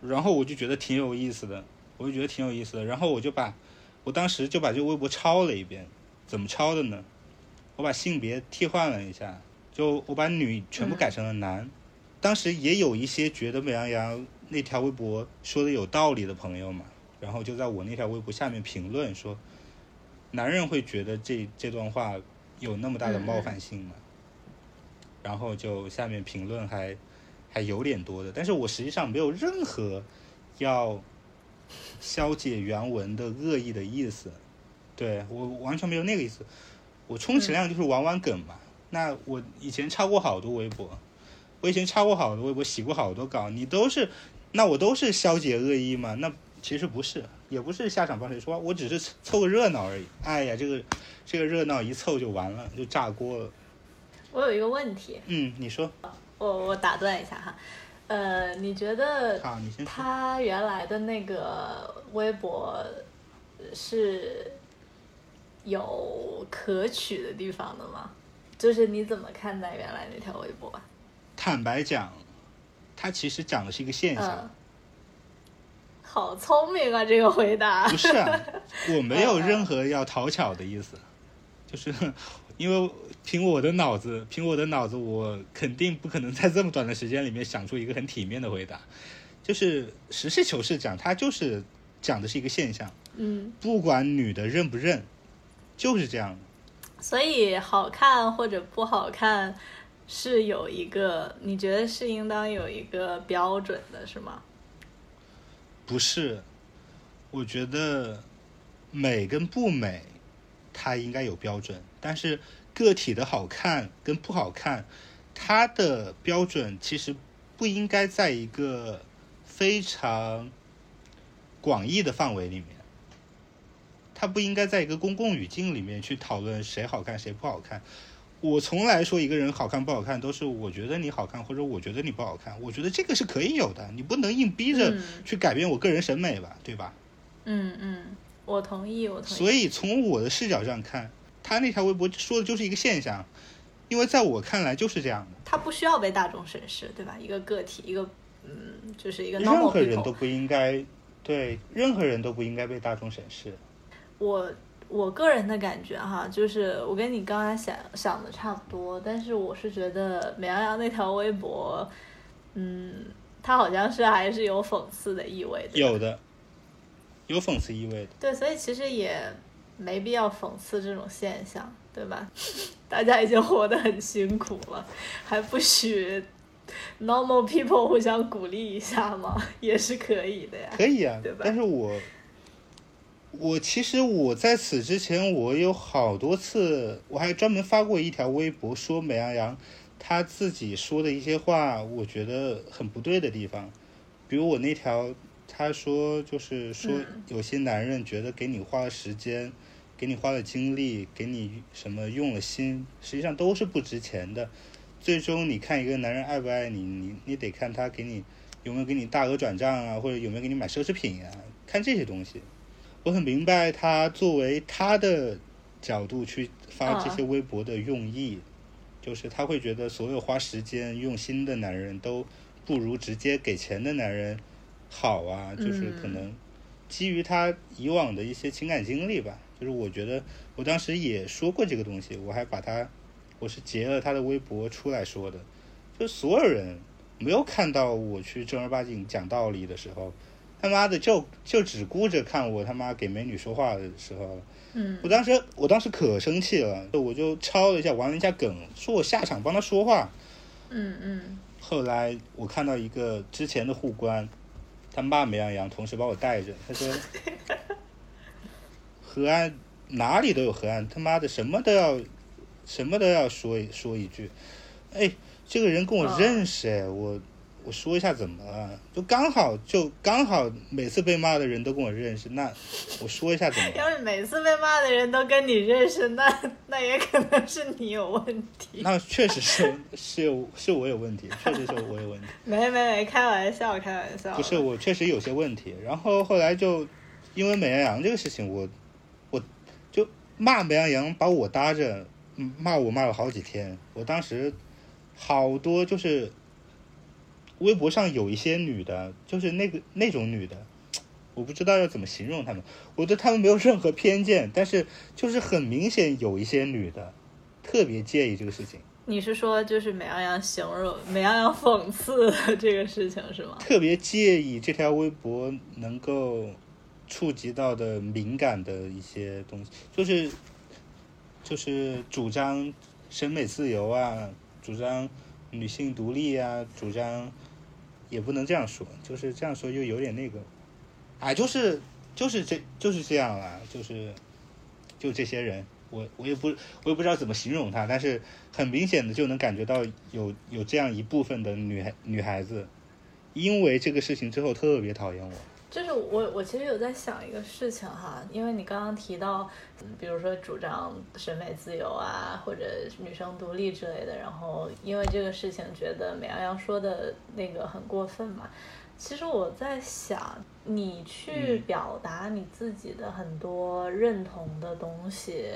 然后我就觉得挺有意思的，我就觉得挺有意思的，然后我就把我当时就把这个微博抄了一遍，怎么抄的呢？我把性别替换了一下，就我把女全部改成了男。当时也有一些觉得美羊羊那条微博说的有道理的朋友嘛，然后就在我那条微博下面评论说，男人会觉得这这段话有那么大的冒犯性吗？然后就下面评论还还有点多的，但是我实际上没有任何要消解原文的恶意的意思，对我完全没有那个意思。我充其量就是玩玩梗嘛。那我以前插过好多微博，我以前插过好多微博，洗过好多稿，你都是，那我都是消解恶意嘛？那其实不是，也不是下场帮谁说话，我只是凑凑个热闹而已。哎呀，这个这个热闹一凑就完了，就炸锅了。我有一个问题，嗯，你说，我我打断一下哈，呃，你觉得。他原来的那个微博是有可取的地方的吗？就是你怎么看待原来那条微博？坦白讲，它其实讲的是一个现象嗯，，好聪明啊，这个回答不。是啊，我没有任何要讨巧的意思，就是因为凭我的脑子，凭我的脑子，我肯定不可能在这么短的时间里面想出一个很体面的回答。就是实事求是讲，它就是讲的是一个现象，嗯，不管女的认不认，就是这样的。所以好看或者不好看是有一个，你觉得是应当有一个标准的，是吗？不是，我觉得美跟不美，它应该有标准，但是个体的好看跟不好看，它的标准其实不应该在一个非常广义的范围里面，它不应该在一个公共语境里面去讨论谁好看谁不好看。我从来说一个人好看不好看，都是我觉得你好看，或者我觉得你不好看。我觉得这个是可以有的，你不能硬逼着嗯去改变我个人审美吧，对吧？嗯嗯，我同意，我同意。所以从我的视角上看，他那条微博说的就是一个现象，因为在我看来就是这样的，他不需要被大众审视，对吧？一个个体，一个嗯，就是一个任何人都。不应该对任何人都不应该被大众审视。我我个人的感觉哈，就是我跟你刚才想想的差不多，但是我是觉得美羊羊那条微博，嗯，它好像是还是有讽刺的意味的。有的，有讽刺意味的。对，所以其实也没必要讽刺这种现象，对吧？大家已经活得很辛苦了，还不许 normal people 互相鼓励一下吗？也是可以的呀。可以啊对吧，但是我我其实我在此之前，我有好多次，我还专门发过一条微博，说美羊羊他自己说的一些话，我觉得很不对的地方，比如我那条，他说就是说嗯有些男人觉得给你花了时间，给你花了精力，给你什么用了心，实际上都是不值钱的。最终你看一个男人爱不爱你，你你得看他给你有没有给你大额转账啊，或者有没有给你买奢侈品啊，看这些东西。我很明白他作为他的角度去发这些微博的用意，就是他会觉得所有花时间用心的男人都不如直接给钱的男人好啊，就是可能基于他以往的一些情感经历吧。就是我觉得我当时也说过这个东西，我还把他，我是截了他的微博出来说的，就所有人没有看到我去正儿八经讲道理的时候，他妈的就就只顾着看我他妈给美女说话的时候，嗯。我当时我当时可生气了，我就抄了一下玩了一下梗，说我下场帮他说话。嗯嗯。后来我看到一个之前的护官，他骂美羊羊，同时把我带着，他说 河岸哪里都有河岸，他妈的什么都要什么都要说一说一句，哎，这个人跟我认识哎，我我说一下怎么了？就刚好就刚好每次被骂的人都跟我认识，那我说一下怎么了？要是每次被骂的人都跟你认识，那那也可能是你有问题。那确实是 是有是我有问题，确实是我有问题。没没没，开玩笑，开玩笑。不是，我确实有些问题。然后后来就因为美羊羊这个事情，我我就骂美羊羊，把我搭着嗯骂我骂了好几天。我当时好多就是微博上有一些女的，就是那个那种女的，我不知道要怎么形容她们。我对她们没有任何偏见，但是就是很明显有一些女的特别介意这个事情。你是说就是美羊羊形容美羊羊讽刺这个事情是吗？特别介意这条微博能够触及到的敏感的一些东西，就是就是主张审美自由啊，主张女性独立啊，主张也不能这样说，就是这样说又有点那个，啊，就是就是这就是这样啦，就是就这些人，我我也不我也不知道怎么形容他，但是很明显的就能感觉到有有这样一部分的女孩女孩子，因为这个事情之后特别讨厌我。就是我，我其实有在想一个事情哈，因为你刚刚提到，嗯比如说主张审美自由啊，或者女生独立之类的，然后因为这个事情觉得美羊羊说的那个很过分嘛。其实我在想，你去嗯表达你自己的很多认同的东西，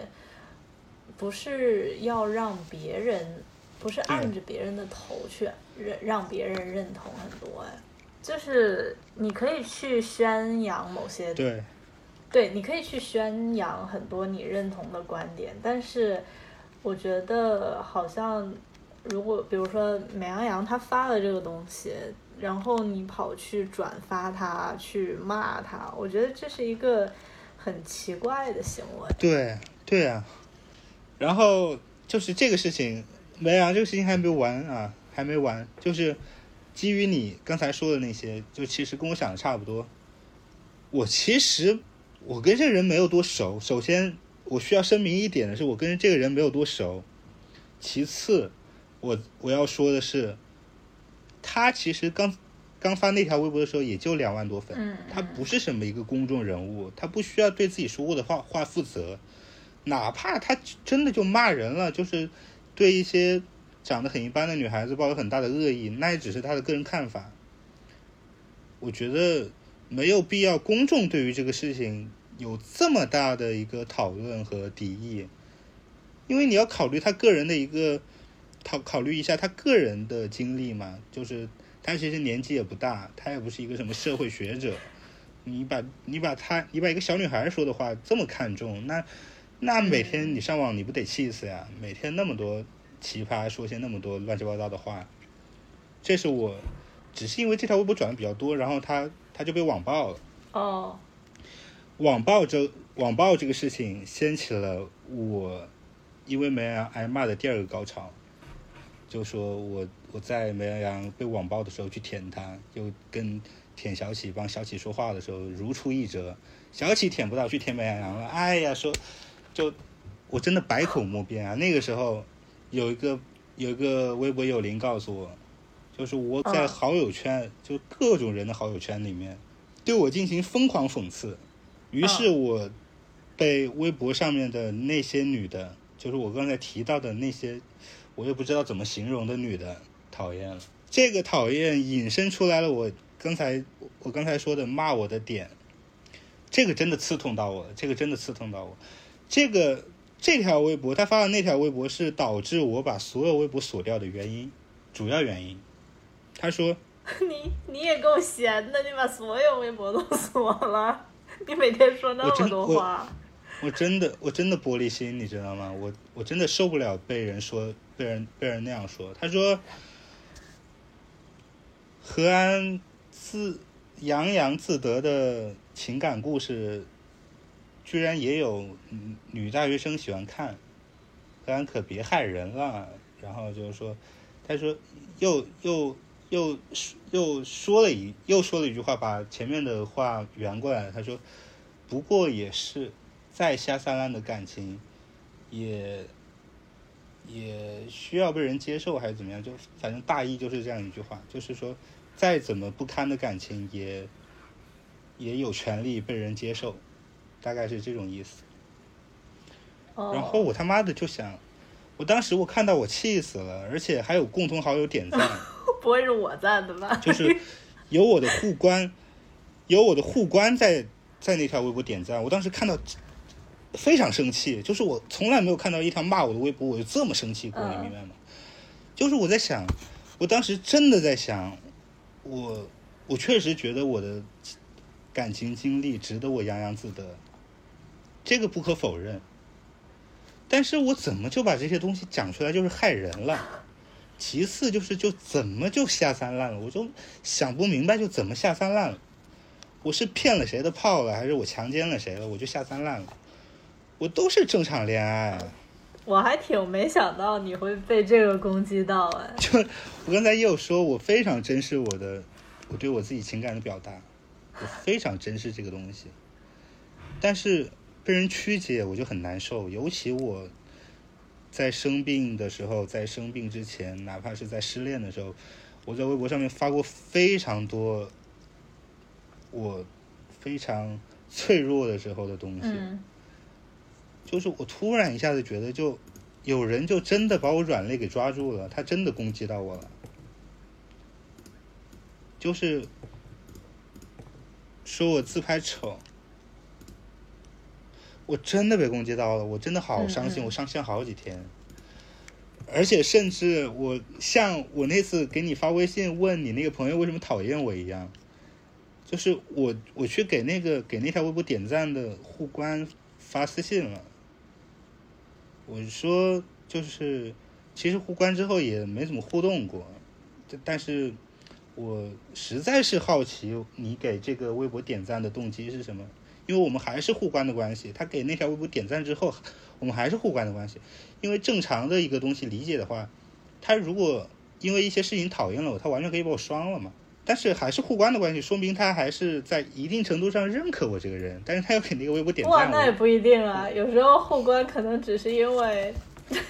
不是要让别人，不是按着别人的头去认让别人认同很多哎。就是你可以去宣扬某些对，对，你可以去宣扬很多你认同的观点，但是我觉得好像如果比如说美羊羊他发了这个东西，然后你跑去转发他，去骂他，我觉得这是一个很奇怪的行为。对对啊，然后就是这个事情，美羊，这个事情还没完啊，还没完，就是基于你刚才说的那些，就其实跟我想的差不多。我其实我跟这个人没有多熟，首先我需要声明一点的是，我跟这个人没有多熟。其次，我我要说的是，他其实刚刚发那条微博的时候也就两万多粉，嗯他不是什么一个公众人物，他不需要对自己说过的话话负责，哪怕他真的就骂人了，就是对一些长得很一般的女孩子抱有很大的恶意，那也只是他的个人看法。我觉得没有必要公众对于这个事情有这么大的一个讨论和敌意，因为你要考虑他个人的一个考考虑一下他个人的经历嘛，就是他其实年纪也不大，他也不是一个什么社会学者，你把你把他你把一个小女孩说的话这么看重，那那每天你上网你不得气死呀？每天那么多奇葩说些那么多乱七八糟的话，这是我只是因为这条微博转的比较多，然后他他就被网暴了。哦，网暴这网暴这个事情掀起了我因为梅阳洋挨骂的第二个高潮，就说我我在梅阳洋被网暴的时候去舔他，就跟舔小启帮小启说话的时候如出一辙，小启舔不到去舔梅阳洋了，哎呀说就我真的百口莫辩啊！那个时候有一个有一个微博友邻告诉我，就是我在嗯好友圈、就各种人的好友圈里面对我进行疯狂讽刺，于是我被微博上面的那些女的，就是我刚才提到的那些，我也不知道怎么形容的女的讨厌了。这个讨厌引申出来了我刚才我刚才说的骂我的点，这个真的刺痛到我了，这个真的刺痛到我。这个这条微博，他发的那条微博是导致我把所有微博锁掉的原因，主要原因。他说 你你也够闲的，你把所有微博都锁了，你每天说那么多话。我真的，我真的玻璃心，你知道吗？我我真的受不了被人说，被人被人那样说。他说，何安自洋洋自得的情感故事，居然也有嗯女大学生喜欢看，咱可别害人了。然后就是说，他说又又又又说了一又说了一句话，把前面的话圆过来。他说，不过也是。再下三滥的感情，也也需要被人接受，还是怎么样？就反正大意就是这样一句话，就是说，再怎么不堪的感情，也也有权利被人接受，大概是这种意思。哦、然后我他妈的就想，我当时我看到我气死了，而且还有共同好友点赞，不会是我赞的吧？就是有我的互关，有我的互关在在那条微博点赞，我当时看到。非常生气，就是我从来没有看到一条骂我的微博，我就这么生气过，嗯你明白吗？就是我在想，我当时真的在想，我我确实觉得我的感情经历值得我洋洋自得，这个不可否认。但是我怎么就把这些东西讲出来，就是害人了？其次就是就怎么就下三滥了？我就想不明白，就怎么下三滥了？我是骗了谁的炮了，还是我强奸了谁了？我就下三滥了？我都是正常恋爱，我还挺没想到你会被这个攻击到哎。就我刚才也有说，我非常珍视我的，我对我自己情感的表达，我非常珍视这个东西。但是被人曲解，我就很难受。尤其我在生病的时候，在生病之前，哪怕是在失恋的时候，我在微博上面发过非常多我非常脆弱的时候的东西。嗯就是我突然一下子觉得，就有人就真的把我软肋给抓住了，他真的攻击到我了，就是说我自拍丑，我真的被攻击到了，我真的好伤心，嗯嗯我伤心好几天，而且甚至我像我那次给你发微信问你那个朋友为什么讨厌我一样，就是我我去给那个给那条微博点赞的互关发私信了。我说就是，其实互关之后也没怎么互动过，但但是我实在是好奇你给这个微博点赞的动机是什么？因为我们还是互关的关系，他给那条微博点赞之后，我们还是互关的关系。因为正常的一个东西理解的话，他如果因为一些事情讨厌了我，他完全可以把我删了嘛。但是还是互关的关系，说明他还是在一定程度上认可我这个人，但是他要给那个微博点哇，赞，哇那也不一定啊，有时候互关可能只是因为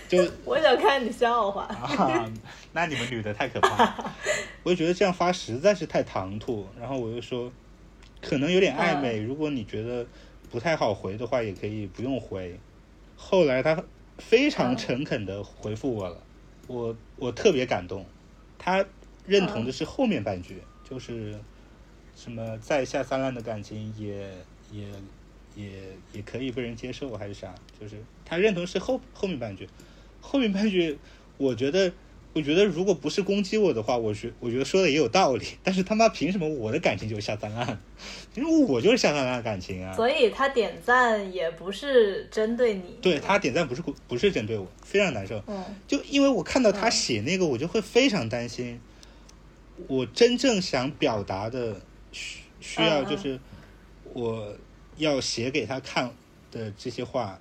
就 我想看你笑话。啊，那你们女的太可怕了，我就觉得这样发实在是太唐突，然后我就说，可能有点暧昧，如果你觉得不太好回的话，也可以不用回。后来他非常诚恳的回复我了，我我特别感动，他认同的是后面半句，就是什么在下三滥的感情也也也也可以被人接受，还是啥？就是他认同是后后面半句，后面半句，我觉得，我觉得如果不是攻击我的话，我觉我觉得说的也有道理。但是他妈凭什么我的感情就下三滥？因为我就是下三滥的感情啊！所以他点赞也不是针对你。对他点赞不是不是针对我，非常难受。嗯就因为我看到他嗯写那个，我就会非常担心，我真正想表达的需需要就是我要写给他看的这些话，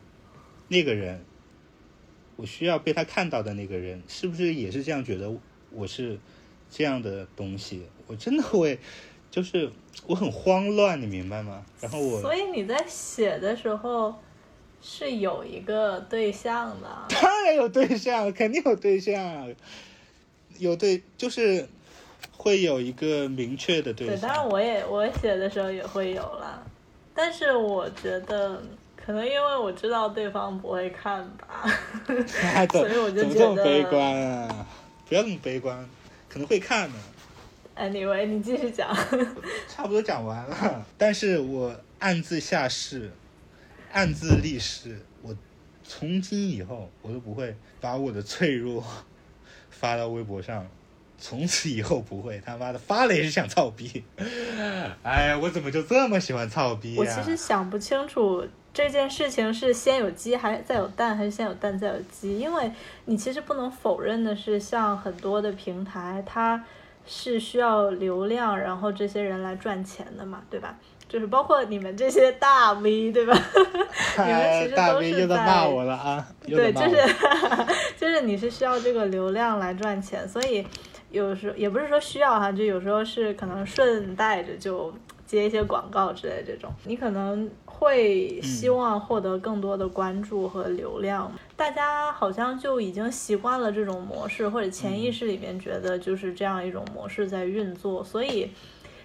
那个人，我需要被他看到的那个人，是不是也是这样觉得我是这样的东西？我真的会，就是我很慌乱，你明白吗？然后我所以你在写的时候是有一个对象的。当然有对象，肯定有对象，有对就是会有一个明确的对对，当然我也我写的时候也会有啦，但是我觉得可能因为我知道对方不会看吧，啊 所以我就怎么觉得这么悲观啊？不要这么悲观，可能会看的。anyway，你继续讲。差不多讲完了，但是我暗自下誓，暗自立誓，我从今以后我都不会把我的脆弱发到微博上，从此以后不会，他妈的发了也是想操逼。哎呀，我怎么就这么喜欢操逼呀、我其实想不清楚这件事情是先有鸡还再有蛋，还是先有蛋再有鸡，因为你其实不能否认的是，像很多的平台，它是需要流量，然后这些人来赚钱的嘛，对吧？就是包括你们这些大 V，对吧？你们哎其实都是在在骂我了啊！对，就是 就是你是需要这个流量来赚钱，所以有时候也不是说需要哈，就有时候是可能顺带着就接一些广告之类这种，你可能会希望获得更多的关注和流量。大家好像就已经习惯了这种模式，或者潜意识里面觉得就是这样一种模式在运作，所以。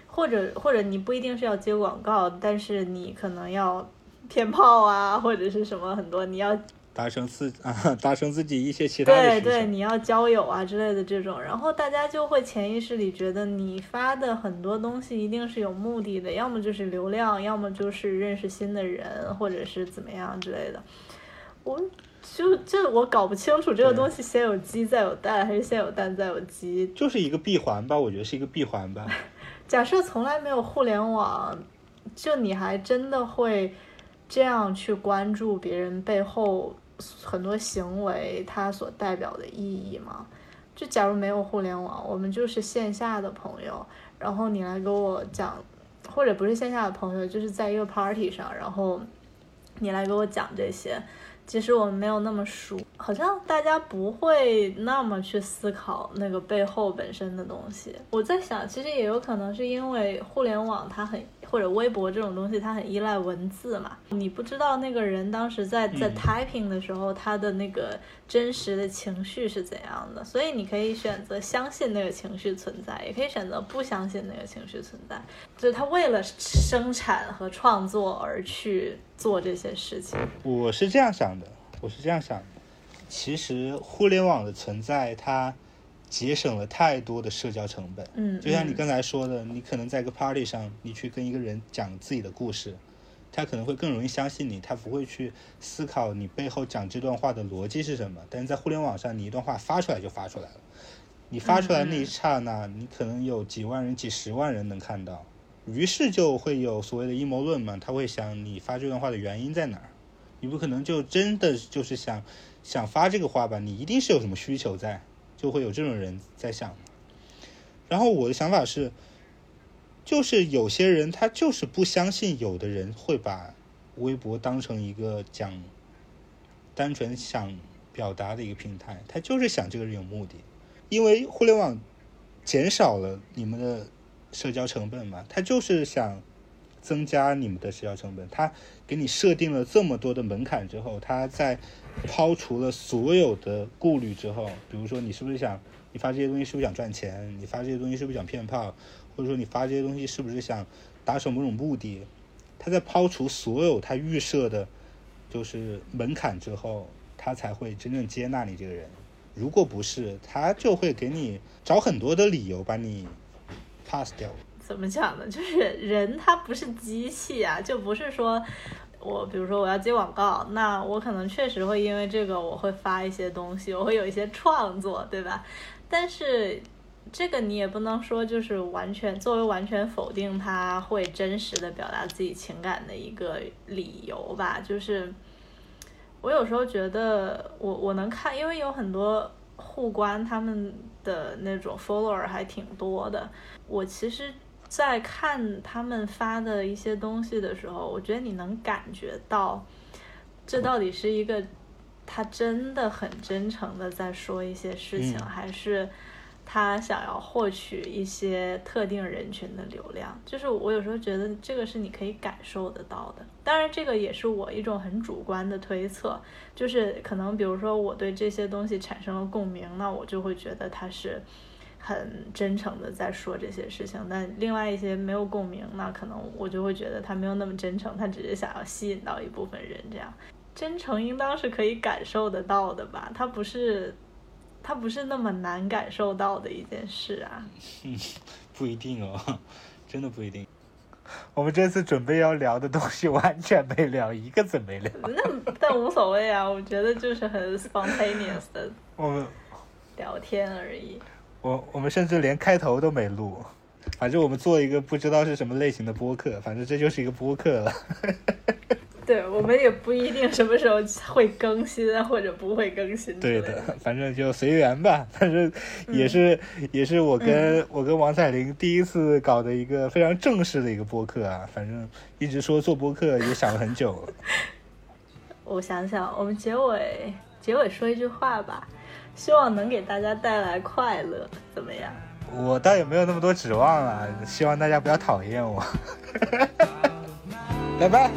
或者或者你不一定是要接广告，但是你可能要骗炮啊，或者是什么很多你要达成自 啊达成自己一些其他的。对对，你要交友啊之类的这种，然后大家就会潜意识里觉得你发的很多东西一定是有目的的，要么就是流量，要么就是认识新的人，或者是怎么样之类的。我就这我搞不清楚这个东西先有鸡再有蛋，还是先有蛋再有鸡。就是一个闭环吧，我觉得是一个闭环吧。假设从来没有互联网，就你还真的会这样去关注别人背后很多行为它所代表的意义吗？就假如没有互联网，我们就是线下的朋友，然后你来给我讲，或者不是线下的朋友，就是在一个 party 上，然后你来给我讲这些，即使我们没有那么熟，好像大家不会那么去思考那个背后本身的东西。我在想，其实也有可能是因为互联网它很或者微博这种东西，它很依赖文字嘛。你不知道那个人当时在在嗯 typing 的时候，他的那个真实的情绪是怎样的，所以你可以选择相信那个情绪存在，也可以选择不相信那个情绪存在。就是他为了生产和创作而去做这些事情。我是这样想的，我是这样想的。其实互联网的存在，它节省了太多的社交成本。嗯，嗯就像你刚才说的，你可能在一个 party 上，你去跟一个人讲自己的故事，他可能会更容易相信你，他不会去思考你背后讲这段话的逻辑是什么。但是在互联网上，你一段话发出来就发出来了，你发出来那一刹那，你可能有几万人、几十万人能看到，于是就会有所谓的阴谋论嘛，他会想你发这段话的原因在哪儿，你不可能就真的就是想想发这个话吧，你一定是有什么需求在，就会有这种人在想。然后我的想法是，就是有些人他就是不相信，有的人会把微博当成一个讲单纯想表达的一个平台，他就是想这个人有目的，因为互联网减少了你们的社交成本嘛，他就是想增加你们的社交成本，他给你设定了这么多的门槛之后，他在抛除了所有的顾虑之后，比如说你是不是想你发这些东西是不是想赚钱？你发这些东西是不是想骗炮？或者说你发这些东西是不是想达成某种目的？他在抛除所有他预设的，就是门槛之后，他才会真正接纳你这个人。如果不是，他就会给你找很多的理由把你 pass 掉。怎么讲呢？就是人他不是机器啊，就不是说我比如说我要接广告，那我可能确实会因为这个我会发一些东西，我会有一些创作，对吧？但是这个你也不能说就是完全作为完全否定他会真实的表达自己情感的一个理由吧，就是。我有时候觉得我我能看，因为有很多互关他们的那种 follower 还挺多的。我其实，在看他们发的一些东西的时候，我觉得你能感觉到，这到底是一个他真的很真诚的在说一些事情，嗯还是他想要获取一些特定人群的流量？就是我有时候觉得这个是你可以感受得到的。当然，这个也是我一种很主观的推测，就是可能比如说我对这些东西产生了共鸣，那我就会觉得他是很真诚的在说这些事情。但另外一些没有共鸣，那可能我就会觉得他没有那么真诚，他只是想要吸引到一部分人这样。真诚应当是可以感受得到的吧？他不是，他不是那么难感受到的一件事啊。不一定哦，真的不一定。我们这次准备要聊的东西完全没聊，一个字没聊。那但无所谓啊，我觉得就是很 spontaneous 的我们聊天而已。我我们甚至连开头都没录，反正我们做一个不知道是什么类型的播客，反正这就是一个播客了。对我们也不一定什么时候会更新啊，或者不会更新对的。反正就随缘吧。反正也是、也是我跟、我跟王彩玲第一次搞的一个非常正式的一个播客啊。反正一直说做播客也想了很久了。我想想，我们结尾结尾说一句话吧，希望能给大家带来快乐，怎么样？我倒也没有那么多指望了，希望大家不要讨厌我。拜拜。